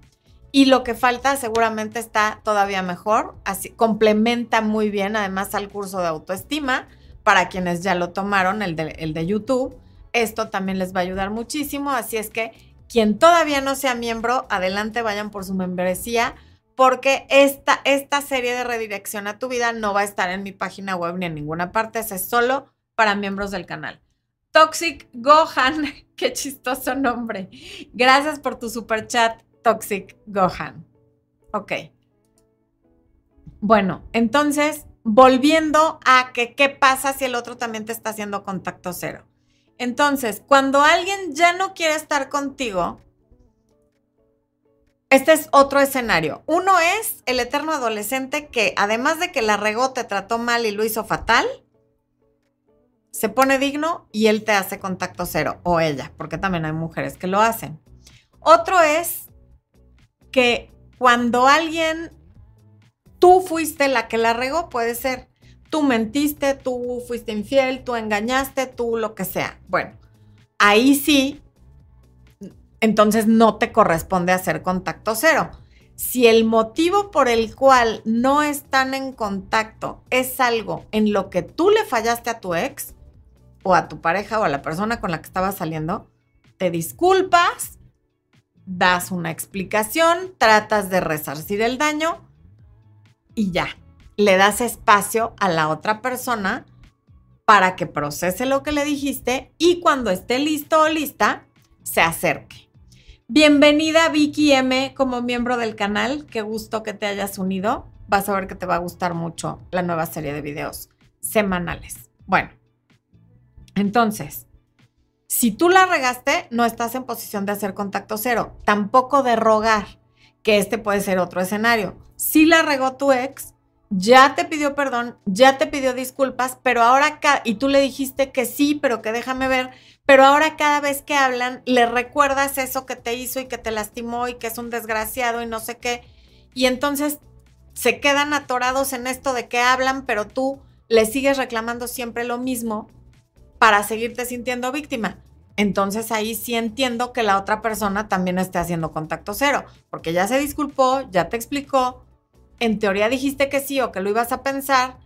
y lo que falta seguramente está todavía mejor, así complementa muy bien además al curso de autoestima para quienes ya lo tomaron, el de, el de YouTube. Esto también les va a ayudar muchísimo, así es que quien todavía no sea miembro, adelante vayan por su membresía porque esta, esta serie de redirección a tu vida no va a estar en mi página web ni en ninguna parte, es solo para miembros del canal. Toxic Gohan, qué chistoso nombre. Gracias por tu super chat, Toxic Gohan. Ok. Bueno, entonces, volviendo a que qué pasa si el otro también te está haciendo contacto cero. Entonces, cuando alguien ya no quiere estar contigo, este es otro escenario. Uno es el eterno adolescente que además de que la regó, te trató mal y lo hizo fatal, se pone digno y él te hace contacto cero, o ella, porque también hay mujeres que lo hacen. Otro es que cuando alguien, tú fuiste la que la regó, puede ser, tú mentiste, tú fuiste infiel, tú engañaste, tú lo que sea. Bueno, ahí sí entonces no te corresponde hacer contacto cero. Si el motivo por el cual no están en contacto es algo en lo que tú le fallaste a tu ex o a tu pareja o a la persona con la que estabas saliendo, te disculpas, das una explicación, tratas de resarcir el daño y ya, le das espacio a la otra persona para que procese lo que le dijiste y cuando esté listo o lista, se acerque. Bienvenida Vicky M como miembro del canal. Qué gusto que te hayas unido. Vas a ver que te va a gustar mucho la nueva serie de videos semanales. Bueno, entonces, si tú la regaste, no estás en posición de hacer contacto cero, tampoco de rogar, que este puede ser otro escenario. Si la regó tu ex, ya te pidió perdón, ya te pidió disculpas, pero ahora, y tú le dijiste que sí, pero que déjame ver, pero ahora cada vez que hablan, le recuerdas eso que te hizo y que te lastimó y que es un desgraciado y no sé qué, y entonces se quedan atorados en esto de que hablan, pero tú le sigues reclamando siempre lo mismo para seguirte sintiendo víctima. Entonces ahí sí entiendo que la otra persona también esté haciendo contacto cero, porque ya se disculpó, ya te explicó, en teoría dijiste que sí o que lo ibas a pensar,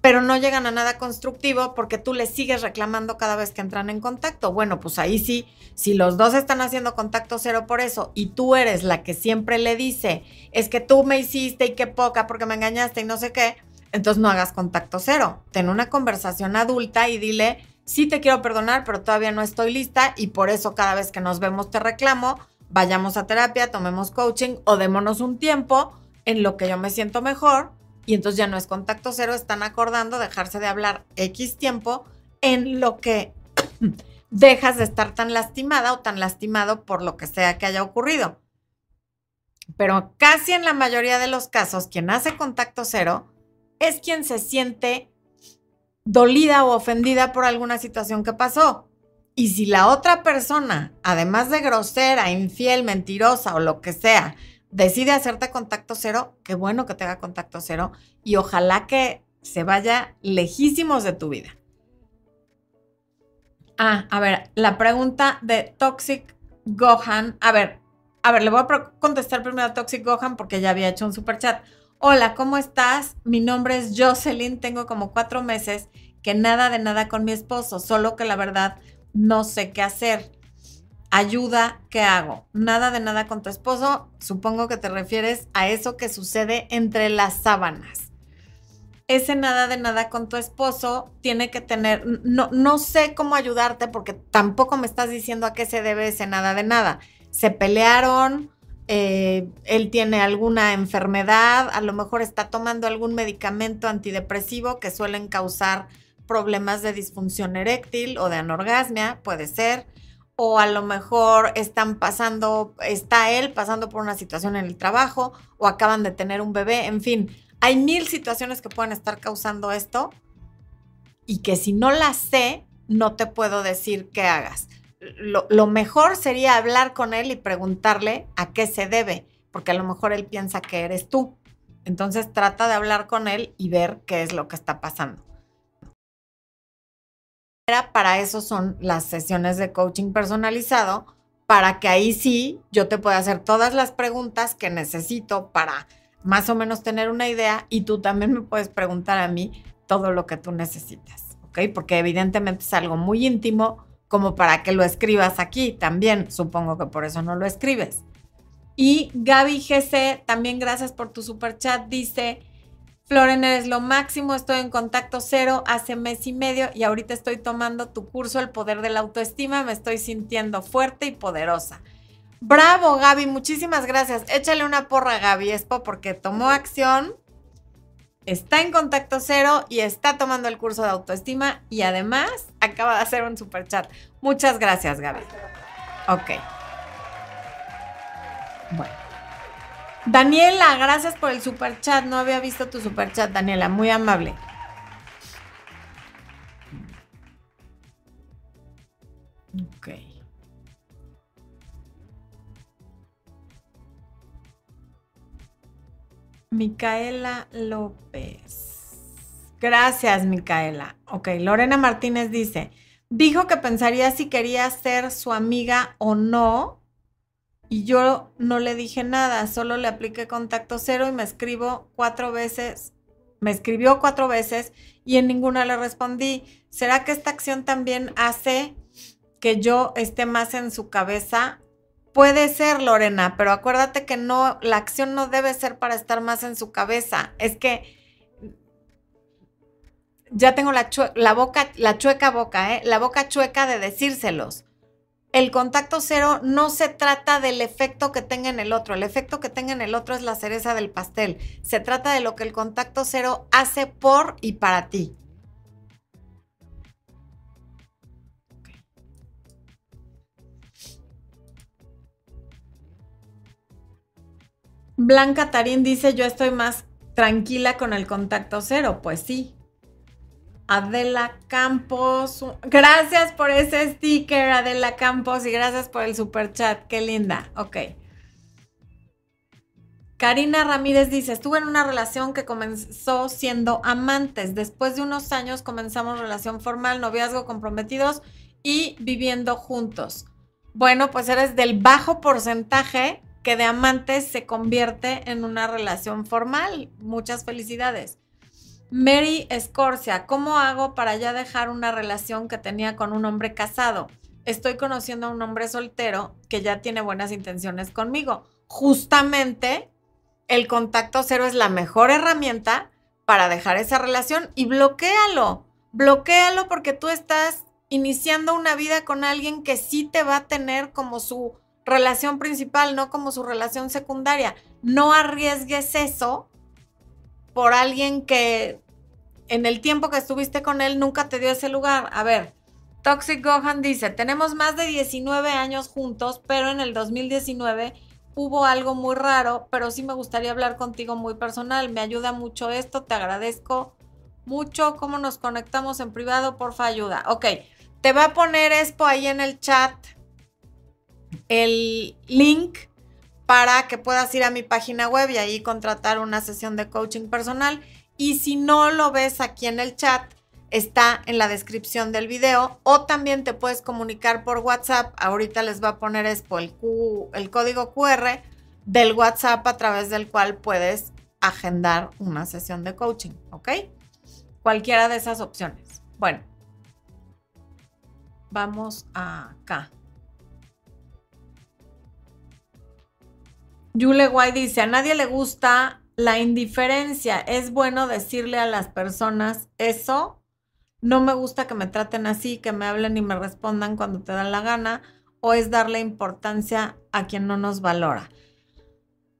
pero no llegan a nada constructivo porque tú le sigues reclamando cada vez que entran en contacto. Bueno, pues ahí sí, si los dos están haciendo contacto cero por eso y tú eres la que siempre le dice, es que tú me hiciste y qué poca porque me engañaste y no sé qué, entonces no hagas contacto cero. Ten una conversación adulta y dile, sí te quiero perdonar, pero todavía no estoy lista y por eso cada vez que nos vemos te reclamo, vayamos a terapia, tomemos coaching o démonos un tiempo en lo que yo me siento mejor y entonces ya no es contacto cero, están acordando dejarse de hablar X tiempo en lo que dejas de estar tan lastimada o tan lastimado por lo que sea que haya ocurrido. Pero casi en la mayoría de los casos, quien hace contacto cero es quien se siente dolida o ofendida por alguna situación que pasó. Y si la otra persona, además de grosera, infiel, mentirosa o lo que sea, decide hacerte contacto cero, qué bueno que te haga contacto cero y ojalá que se vaya lejísimos de tu vida. Ah, a ver, la pregunta de Toxic Gohan. A ver, a ver, le voy a contestar primero a Toxic Gohan porque ya había hecho un super chat. Hola, ¿cómo estás? Mi nombre es Jocelyn, tengo como cuatro meses que nada de nada con mi esposo, solo que la verdad no sé qué hacer ayuda, ¿qué hago? Nada de nada con tu esposo, supongo que te refieres a eso que sucede entre las sábanas. Ese nada de nada con tu esposo tiene que tener, no, no sé cómo ayudarte porque tampoco me estás diciendo a qué se debe ese nada de nada. Se pelearon, eh, él tiene alguna enfermedad, a lo mejor está tomando algún medicamento antidepresivo que suelen causar problemas de disfunción eréctil o de anorgasmia, puede ser o a lo mejor están pasando, está él pasando por una situación en el trabajo o acaban de tener un bebé, en fin, hay mil situaciones que pueden estar causando esto y que si no las sé, no te puedo decir qué hagas. Lo, mejor sería hablar con él y preguntarle a qué se debe, porque a lo mejor él piensa que eres tú. Entonces trata de hablar con él y ver qué es lo que está pasando para eso son las sesiones de coaching personalizado, para que ahí sí yo te pueda hacer todas las preguntas que necesito para más o menos tener una idea y tú también me puedes preguntar a mí todo lo que tú necesitas, ¿ok? Porque evidentemente es algo muy íntimo como para que lo escribas aquí también, supongo que por eso no lo escribes. Y Gaby GC, también gracias por tu super chat, dice, Floren, eres lo máximo, estoy en contacto cero hace mes y medio y ahorita estoy tomando tu curso El Poder de la Autoestima, me estoy sintiendo fuerte y poderosa. Bravo, Gaby, muchísimas gracias. Échale una porra a Gaby Espo porque tomó acción, está en contacto cero y está tomando el curso de autoestima y además acaba de hacer un super chat. Muchas gracias, Gaby. Ok. Bueno. Daniela, gracias por el super chat. No había visto tu super chat, Daniela. Muy amable. Ok. Micaela López. Gracias, Micaela. Ok, Lorena Martínez dice, dijo que pensaría si quería ser su amiga o no y yo no le dije nada, solo le apliqué contacto cero y me escribo cuatro veces, me escribió cuatro veces y en ninguna le respondí. ¿Será que esta acción también hace que yo esté más en su cabeza? Puede ser, Lorena, pero acuérdate que no, la acción no debe ser para estar más en su cabeza. Es que ya tengo la, boca, la chueca boca, ¿eh? La boca chueca de decírselos el contacto cero no se trata del efecto que tenga en el otro. El efecto que tenga en el otro es la cereza del pastel. Se trata de lo que el contacto cero hace por y para ti. Blanca Tarín dice, yo estoy más tranquila con el contacto cero. Pues sí, Adela Campos. Gracias por ese sticker, Adela Campos, y gracias por el super chat. Qué linda. Ok. Karina Ramírez dice, estuve en una relación que comenzó siendo amantes. Después de unos años comenzamos relación formal, noviazgo comprometidos y viviendo juntos. Bueno, pues eres del bajo porcentaje que de amantes se convierte en una relación formal. Muchas felicidades. Mary Escorcia, ¿cómo hago para ya dejar una relación que tenía con un hombre casado? Estoy conociendo a un hombre soltero que ya tiene buenas intenciones conmigo. Justamente el contacto cero es la mejor herramienta para dejar esa relación y bloquealo. Bloquealo porque tú estás iniciando una vida con alguien que sí te va a tener como su relación principal, no como su relación secundaria. No arriesgues eso por alguien que en el tiempo que estuviste con él nunca te dio ese lugar. A ver, Toxic Gohan dice, tenemos más de 19 años juntos, pero en el 2019 hubo algo muy raro, pero sí me gustaría hablar contigo muy personal. Me ayuda mucho esto, te agradezco mucho. ¿Cómo nos conectamos en privado? Porfa, ayuda. Ok, te va a poner esto ahí en el chat, el link para que puedas ir a mi página web y ahí contratar una sesión de coaching personal. Y si no lo ves aquí en el chat, está en la descripción del video o también te puedes comunicar por WhatsApp. Ahorita les va a poner el, el código QR del WhatsApp a través del cual puedes agendar una sesión de coaching, ¿ok? Cualquiera de esas opciones. Bueno, vamos acá. Yule Guay dice, a nadie le gusta la indiferencia. Es bueno decirle a las personas eso. No me gusta que me traten así, que me hablen y me respondan cuando te dan la gana. O es darle importancia a quien no nos valora.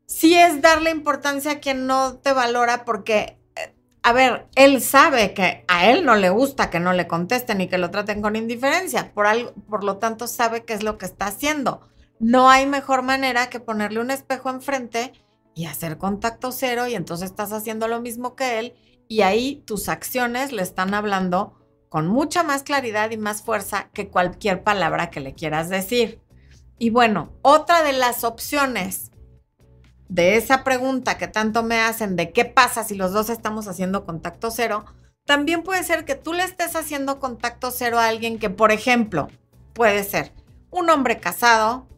Sí es darle importancia a quien no te valora porque, eh, a ver, él sabe que a él no le gusta que no le contesten y que lo traten con indiferencia. Por, algo, por lo tanto, sabe qué es lo que está haciendo no hay mejor manera que ponerle un espejo enfrente y hacer contacto cero y entonces estás haciendo lo mismo que él y ahí tus acciones le están hablando con mucha más claridad y más fuerza que cualquier palabra que le quieras decir. Y bueno, otra de las opciones de esa pregunta que tanto me hacen de qué pasa si los dos estamos haciendo contacto cero, también puede ser que tú le estés haciendo contacto cero a alguien que, por ejemplo, puede ser un hombre casado,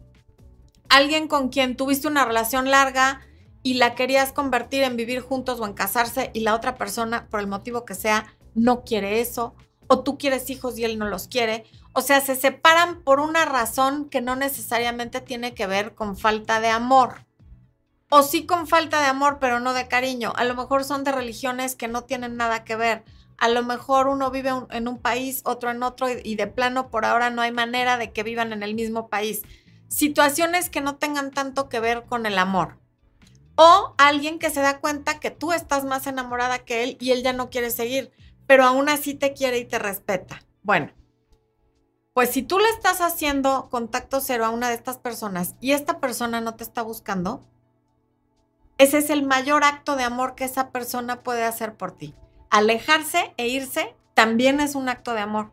alguien con quien tuviste una relación larga y la querías convertir en vivir juntos o en casarse y la otra persona, por el motivo que sea, no quiere eso, o tú quieres hijos y él no los quiere. O sea, se separan por una razón que no necesariamente tiene que ver con falta de amor. O sí con falta de amor, pero no de cariño. A lo mejor son de religiones que no tienen nada que ver. A lo mejor uno vive en un país, otro en otro, y de plano por ahora no hay manera de que vivan en el mismo país situaciones que no tengan tanto que ver con el amor. O alguien que se da cuenta que tú estás más enamorada que él y él ya no quiere seguir, pero aún así te quiere y te respeta. Bueno, pues si tú le estás haciendo contacto cero a una de estas personas y esta persona no te está buscando, ese es el mayor acto de amor que esa persona puede hacer por ti. Alejarse e irse también es un acto de amor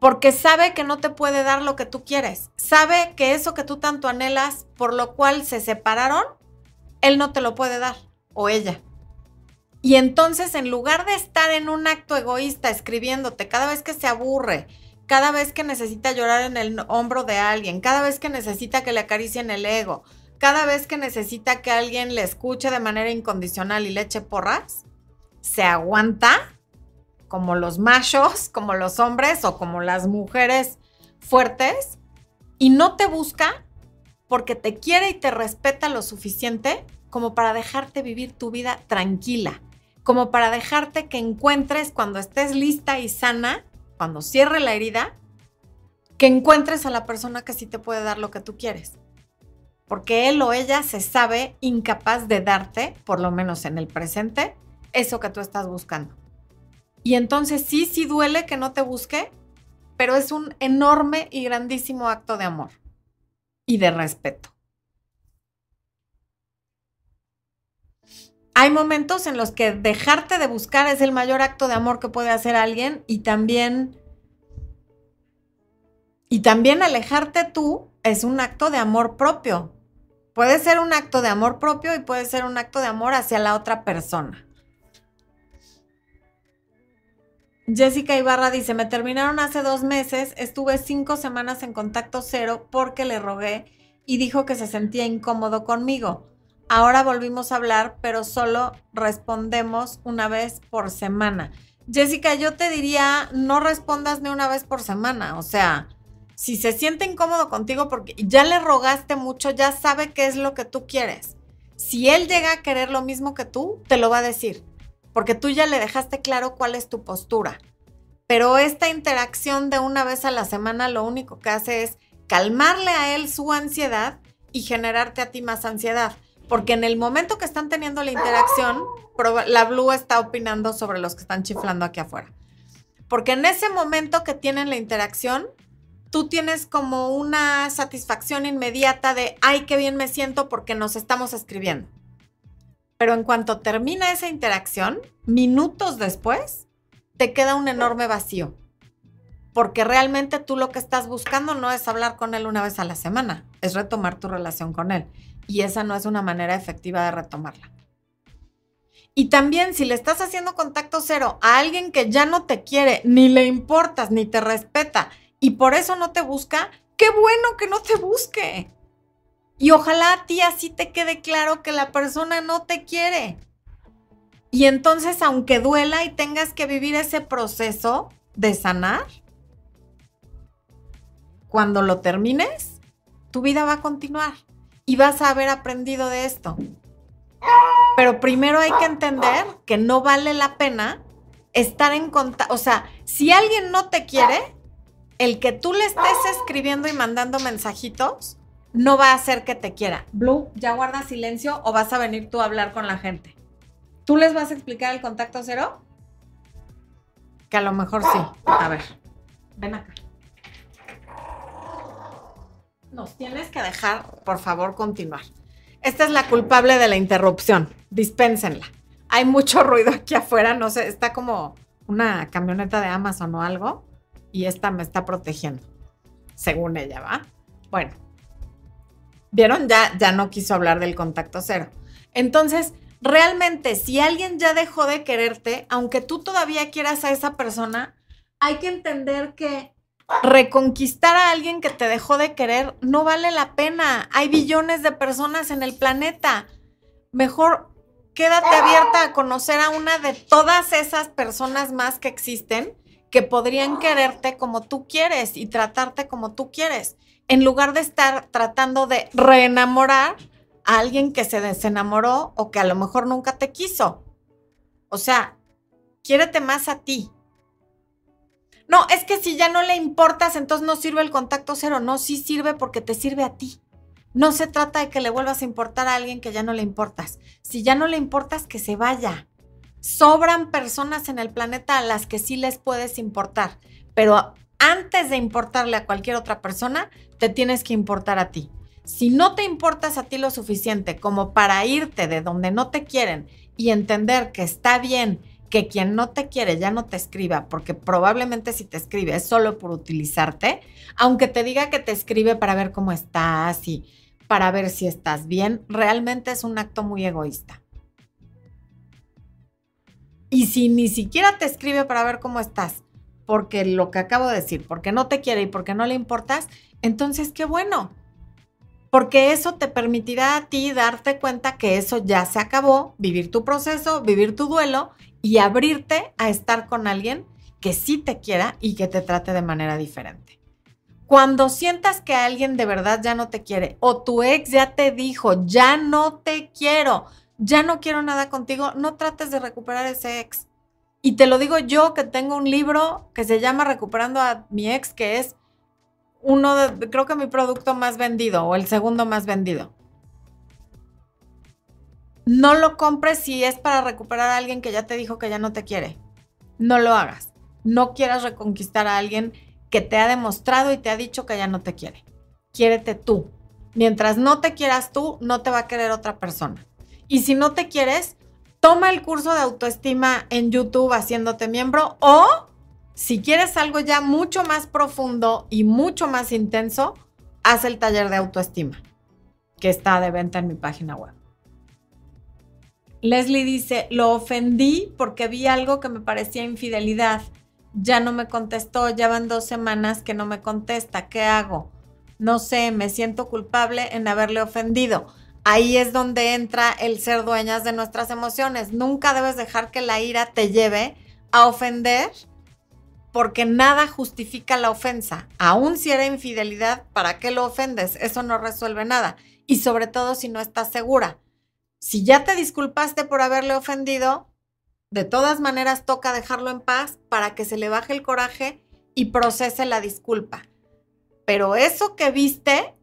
porque sabe que no te puede dar lo que tú quieres. Sabe que eso que tú tanto anhelas, por lo cual se separaron, él no te lo puede dar o ella. Y entonces, en lugar de estar en un acto egoísta escribiéndote cada vez que se aburre, cada vez que necesita llorar en el hombro de alguien, cada vez que necesita que le acaricien el ego, cada vez que necesita que alguien le escuche de manera incondicional y le eche porras, se aguanta como los machos, como los hombres o como las mujeres fuertes y no te busca porque te quiere y te respeta lo suficiente como para dejarte vivir tu vida tranquila, como para dejarte que encuentres cuando estés lista y sana, cuando cierre la herida, que encuentres a la persona que sí te puede dar lo que tú quieres. Porque él o ella se sabe incapaz de darte, por lo menos en el presente, eso que tú estás buscando. Y entonces sí, sí duele que no te busque, pero es un enorme y grandísimo acto de amor y de respeto. Hay momentos en los que dejarte de buscar es el mayor acto de amor que puede hacer alguien y también y también alejarte tú es un acto de amor propio. Puede ser un acto de amor propio y puede ser un acto de amor hacia la otra persona. Jessica Ibarra dice, me terminaron hace dos meses, estuve cinco semanas en contacto cero porque le rogué y dijo que se sentía incómodo conmigo. Ahora volvimos a hablar, pero solo respondemos una vez por semana. Jessica, yo te diría, no respondas ni una vez por semana. O sea, si se siente incómodo contigo porque ya le rogaste mucho, ya sabe qué es lo que tú quieres. Si él llega a querer lo mismo que tú, te lo va a decir porque tú ya le dejaste claro cuál es tu postura. Pero esta interacción de una vez a la semana lo único que hace es calmarle a él su ansiedad y generarte a ti más ansiedad. Porque en el momento que están teniendo la interacción, la Blue está opinando sobre los que están chiflando aquí afuera. Porque en ese momento que tienen la interacción, tú tienes como una satisfacción inmediata de, ay, qué bien me siento porque nos estamos escribiendo. Pero en cuanto termina esa interacción, minutos después, te queda un enorme vacío. Porque realmente tú lo que estás buscando no es hablar con él una vez a la semana, es retomar tu relación con él. Y esa no es una manera efectiva de retomarla. Y también si le estás haciendo contacto cero a alguien que ya no te quiere, ni le importas, ni te respeta, y por eso no te busca, qué bueno que no te busque. Y ojalá a ti así te quede claro que la persona no te quiere. Y entonces, aunque duela y tengas que vivir ese proceso de sanar, cuando lo termines, tu vida va a continuar y vas a haber aprendido de esto. Pero primero hay que entender que no vale la pena estar en contacto. O sea, si alguien no te quiere, el que tú le estés escribiendo y mandando mensajitos no va a hacer que te quiera. Blue, ¿ya guarda silencio o vas a venir tú a hablar con la gente? ¿Tú les vas a explicar el contacto cero? Que a lo mejor sí. A ver, ven acá. Nos tienes que dejar, por favor, continuar. Esta es la culpable de la interrupción. Dispénsenla. Hay mucho ruido aquí afuera, no sé, está como una camioneta de Amazon o algo y esta me está protegiendo, según ella, ¿va? Bueno, ¿Vieron? Ya, ya no quiso hablar del contacto cero. Entonces, realmente, si alguien ya dejó de quererte, aunque tú todavía quieras a esa persona, hay que entender que reconquistar a alguien que te dejó de querer no vale la pena. Hay billones de personas en el planeta. Mejor quédate abierta a conocer a una de todas esas personas más que existen que podrían quererte como tú quieres y tratarte como tú quieres en lugar de estar tratando de reenamorar a alguien que se desenamoró o que a lo mejor nunca te quiso. O sea, quiérete más a ti. No, es que si ya no le importas, entonces no sirve el contacto cero. No, sí sirve porque te sirve a ti. No se trata de que le vuelvas a importar a alguien que ya no le importas. Si ya no le importas, que se vaya. Sobran personas en el planeta a las que sí les puedes importar, pero antes de importarle a cualquier otra persona, te tienes que importar a ti. Si no te importas a ti lo suficiente como para irte de donde no te quieren y entender que está bien que quien no te quiere ya no te escriba, porque probablemente si te escribe es solo por utilizarte, aunque te diga que te escribe para ver cómo estás y para ver si estás bien, realmente es un acto muy egoísta. Y si ni siquiera te escribe para ver cómo estás, porque lo que acabo de decir, porque no te quiere y porque no le importas, entonces qué bueno. Porque eso te permitirá a ti darte cuenta que eso ya se acabó, vivir tu proceso, vivir tu duelo y abrirte a estar con alguien que sí te quiera y que te trate de manera diferente. Cuando sientas que alguien de verdad ya no te quiere o tu ex ya te dijo, ya no te quiero, ya no quiero nada contigo, no trates de recuperar ese ex. Y te lo digo yo que tengo un libro que se llama Recuperando a mi ex, que es uno de, creo que mi producto más vendido o el segundo más vendido. No lo compres si es para recuperar a alguien que ya te dijo que ya no te quiere. No lo hagas. No quieras reconquistar a alguien que te ha demostrado y te ha dicho que ya no te quiere. Quiérete tú. Mientras no te quieras tú, no te va a querer otra persona. Y si no te quieres, toma el curso de autoestima en YouTube haciéndote miembro o si quieres algo ya mucho más profundo y mucho más intenso, haz el taller de autoestima que está de venta en mi página web. Leslie dice, lo ofendí porque vi algo que me parecía infidelidad. Ya no me contestó, ya van dos semanas que no me contesta. ¿Qué hago? No sé, me siento culpable en haberle ofendido ahí es donde entra el ser dueñas de nuestras emociones. Nunca debes dejar que la ira te lleve a ofender porque nada justifica la ofensa. Aún si era infidelidad, ¿para qué lo ofendes? Eso no resuelve nada. Y sobre todo si no estás segura. Si ya te disculpaste por haberle ofendido, de todas maneras toca dejarlo en paz para que se le baje el coraje y procese la disculpa. Pero eso que viste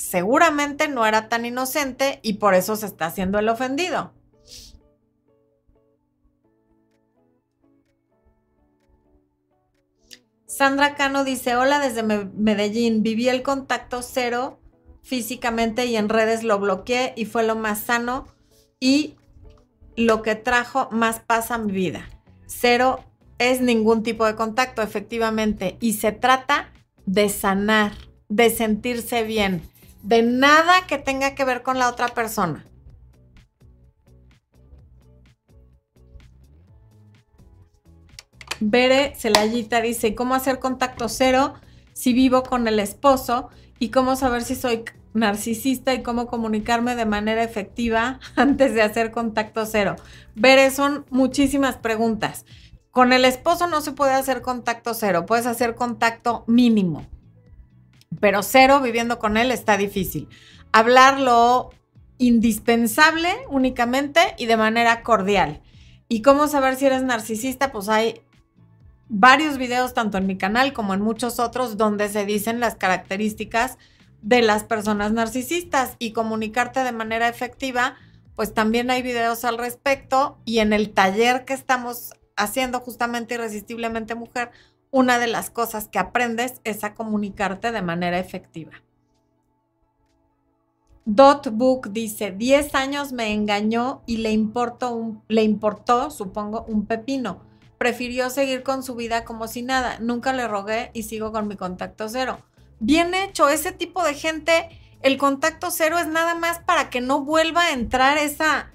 seguramente no era tan inocente y por eso se está haciendo el ofendido. Sandra Cano dice, hola desde Medellín, viví el contacto cero físicamente y en redes lo bloqueé y fue lo más sano y lo que trajo más paz a mi vida. Cero es ningún tipo de contacto, efectivamente, y se trata de sanar, de sentirse bien, de nada que tenga que ver con la otra persona. Bere Celayita dice, ¿cómo hacer contacto cero si vivo con el esposo? ¿Y cómo saber si soy narcisista y cómo comunicarme de manera efectiva antes de hacer contacto cero? Bere, son muchísimas preguntas. Con el esposo no se puede hacer contacto cero, puedes hacer contacto mínimo pero cero viviendo con él está difícil. Hablar lo indispensable únicamente y de manera cordial. ¿Y cómo saber si eres narcisista? Pues hay varios videos, tanto en mi canal como en muchos otros, donde se dicen las características de las personas narcisistas y comunicarte de manera efectiva, pues también hay videos al respecto y en el taller que estamos haciendo justamente Irresistiblemente Mujer, una de las cosas que aprendes es a comunicarte de manera efectiva. Dotbook dice, 10 años me engañó y le importó, un, le importó, supongo, un pepino. Prefirió seguir con su vida como si nada. Nunca le rogué y sigo con mi contacto cero. Bien hecho, ese tipo de gente, el contacto cero es nada más para que no vuelva a entrar esa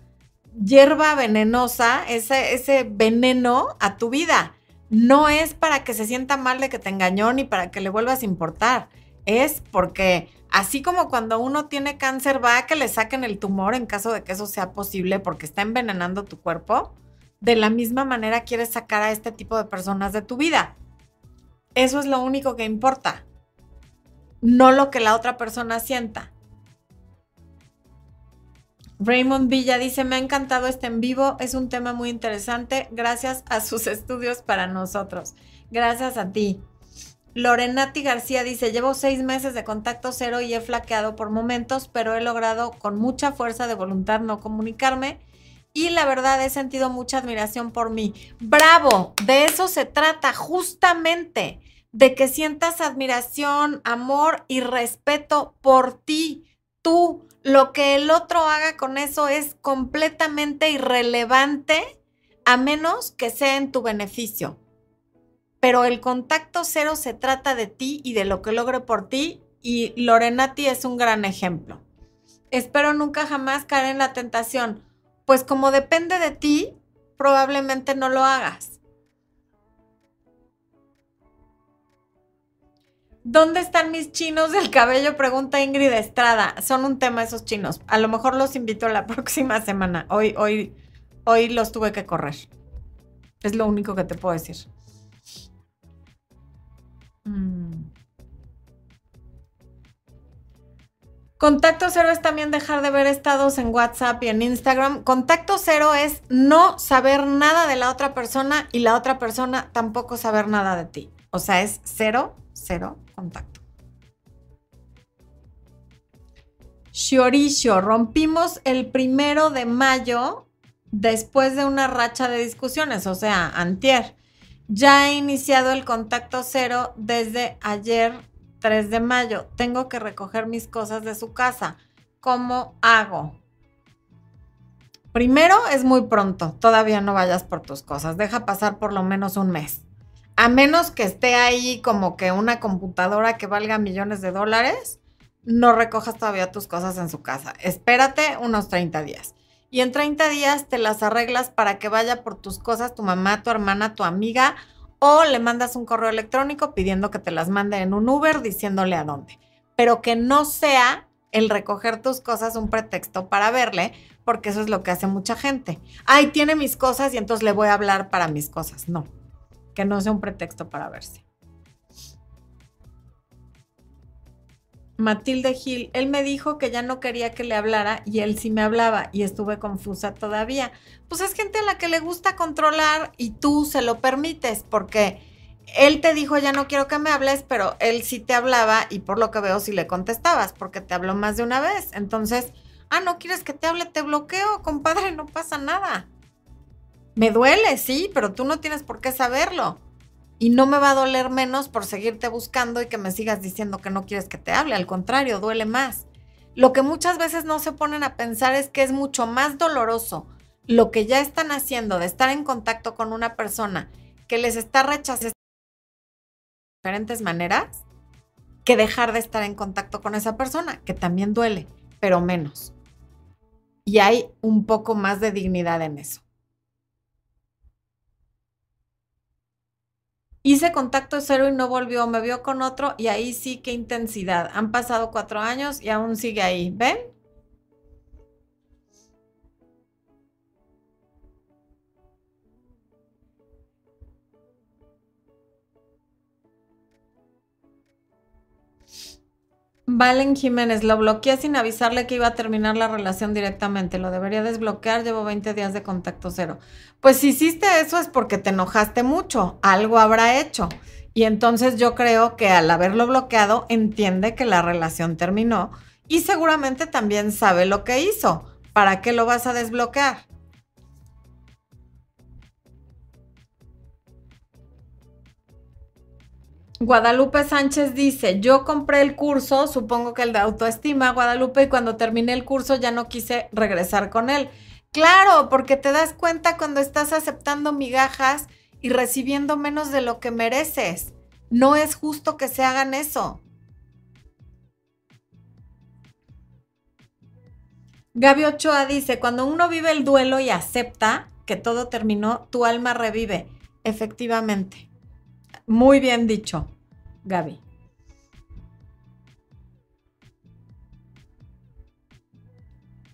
hierba venenosa, ese, ese veneno a tu vida no es para que se sienta mal de que te engañó ni para que le vuelvas a importar. Es porque así como cuando uno tiene cáncer va a que le saquen el tumor en caso de que eso sea posible porque está envenenando tu cuerpo, de la misma manera quieres sacar a este tipo de personas de tu vida. Eso es lo único que importa, no lo que la otra persona sienta. Raymond Villa dice, me ha encantado este en vivo, es un tema muy interesante, gracias a sus estudios para nosotros. Gracias a ti. Lorenati García dice, llevo seis meses de contacto cero y he flaqueado por momentos, pero he logrado con mucha fuerza de voluntad no comunicarme y la verdad he sentido mucha admiración por mí. Bravo, de eso se trata justamente, de que sientas admiración, amor y respeto por ti, tú, lo que el otro haga con eso es completamente irrelevante a menos que sea en tu beneficio. Pero el contacto cero se trata de ti y de lo que logre por ti y Lorenati es un gran ejemplo. Espero nunca jamás caer en la tentación, pues como depende de ti, probablemente no lo hagas. ¿Dónde están mis chinos del cabello? Pregunta Ingrid Estrada. Son un tema esos chinos. A lo mejor los invito la próxima semana. Hoy, hoy, hoy los tuve que correr. Es lo único que te puedo decir. Mm. Contacto cero es también dejar de ver estados en WhatsApp y en Instagram. Contacto cero es no saber nada de la otra persona y la otra persona tampoco saber nada de ti. O sea, es cero, cero contacto. Shiorisho, rompimos el primero de mayo después de una racha de discusiones, o sea, antier. Ya he iniciado el contacto cero desde ayer 3 de mayo. Tengo que recoger mis cosas de su casa. ¿Cómo hago? Primero es muy pronto, todavía no vayas por tus cosas, deja pasar por lo menos un mes a menos que esté ahí como que una computadora que valga millones de dólares, no recojas todavía tus cosas en su casa. Espérate unos 30 días. Y en 30 días te las arreglas para que vaya por tus cosas tu mamá, tu hermana, tu amiga, o le mandas un correo electrónico pidiendo que te las mande en un Uber diciéndole a dónde. Pero que no sea el recoger tus cosas un pretexto para verle, porque eso es lo que hace mucha gente. Ay, tiene mis cosas y entonces le voy a hablar para mis cosas. No, que no sea un pretexto para verse. Matilde Gil, él me dijo que ya no quería que le hablara y él sí me hablaba y estuve confusa todavía. Pues es gente a la que le gusta controlar y tú se lo permites porque él te dijo ya no quiero que me hables, pero él sí te hablaba y por lo que veo sí le contestabas porque te habló más de una vez. Entonces, ah, no quieres que te hable, te bloqueo, compadre, no pasa nada. Me duele, sí, pero tú no tienes por qué saberlo. Y no me va a doler menos por seguirte buscando y que me sigas diciendo que no quieres que te hable. Al contrario, duele más. Lo que muchas veces no se ponen a pensar es que es mucho más doloroso lo que ya están haciendo de estar en contacto con una persona que les está rechazando de diferentes maneras que dejar de estar en contacto con esa persona, que también duele, pero menos. Y hay un poco más de dignidad en eso. Hice contacto cero y no volvió, me vio con otro y ahí sí qué intensidad. Han pasado cuatro años y aún sigue ahí. ¿Ven? Valen Jiménez, lo bloqueé sin avisarle que iba a terminar la relación directamente. Lo debería desbloquear, llevo 20 días de contacto cero. Pues si hiciste eso es porque te enojaste mucho, algo habrá hecho. Y entonces yo creo que al haberlo bloqueado entiende que la relación terminó y seguramente también sabe lo que hizo. ¿Para qué lo vas a desbloquear? Guadalupe Sánchez dice, yo compré el curso, supongo que el de autoestima, Guadalupe, y cuando terminé el curso ya no quise regresar con él. Claro, porque te das cuenta cuando estás aceptando migajas y recibiendo menos de lo que mereces. No es justo que se hagan eso. Gaby Ochoa dice, cuando uno vive el duelo y acepta que todo terminó, tu alma revive. Efectivamente. Muy bien dicho, Gaby.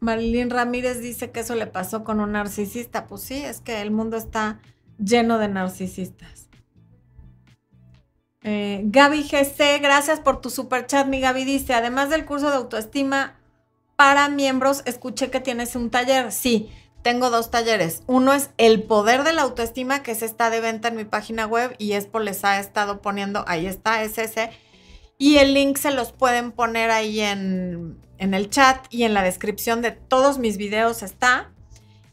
Marilyn Ramírez dice que eso le pasó con un narcisista. Pues sí, es que el mundo está lleno de narcisistas. Eh, Gaby GC, gracias por tu super chat. Mi Gaby dice, además del curso de autoestima para miembros, escuché que tienes un taller. Sí, tengo dos talleres. Uno es el poder de la autoestima, que se está de venta en mi página web y Expo les ha estado poniendo, ahí está, es ese. Y el link se los pueden poner ahí en, en el chat y en la descripción de todos mis videos está.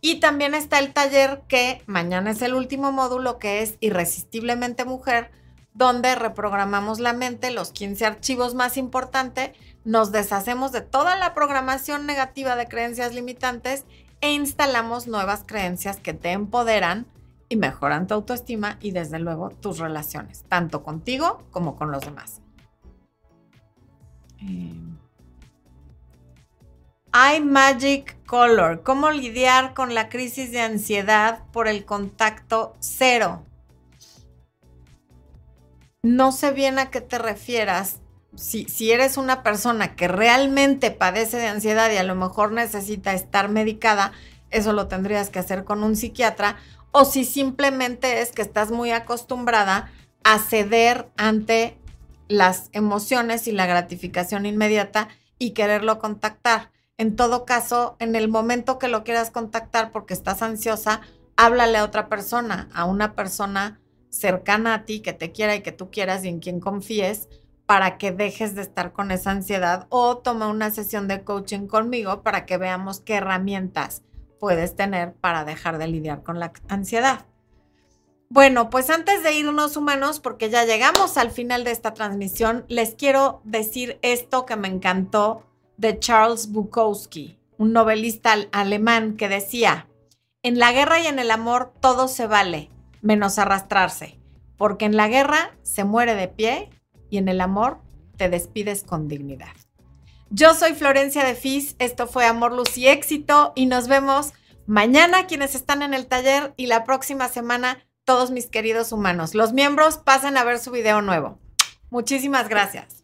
Y también está el taller que mañana es el último módulo, que es Irresistiblemente Mujer, donde reprogramamos la mente, los 15 archivos más importantes, nos deshacemos de toda la programación negativa de creencias limitantes e instalamos nuevas creencias que te empoderan y mejoran tu autoestima y desde luego tus relaciones, tanto contigo como con los demás. Eh, I Magic Color. ¿Cómo lidiar con la crisis de ansiedad por el contacto cero? no sé bien a qué te refieras. Si, eres una persona que realmente padece de ansiedad y a lo mejor necesita estar medicada, eso lo tendrías que hacer con un psiquiatra. O si simplemente es que estás muy acostumbrada a ceder ante las emociones y la gratificación inmediata y quererlo contactar. En todo caso, en el momento que lo quieras contactar porque estás ansiosa, háblale a otra persona, a una persona cercana a ti que te quiera y que tú quieras y en quien confíes para que dejes de estar con esa ansiedad o toma una sesión de coaching conmigo para que veamos qué herramientas puedes tener para dejar de lidiar con la ansiedad. Bueno, pues antes de irnos humanos, porque ya llegamos al final de esta transmisión, les quiero decir esto que me encantó de Charles Bukowski, un novelista alemán que decía, en la guerra y en el amor todo se vale, menos arrastrarse, porque en la guerra se muere de pie y en el amor te despides con dignidad. Yo soy Florencia de Fis, esto fue Amor, Luz y Éxito y nos vemos mañana quienes están en el taller y la próxima semana todos mis queridos humanos. Los miembros pasen a ver su video nuevo. Muchísimas gracias.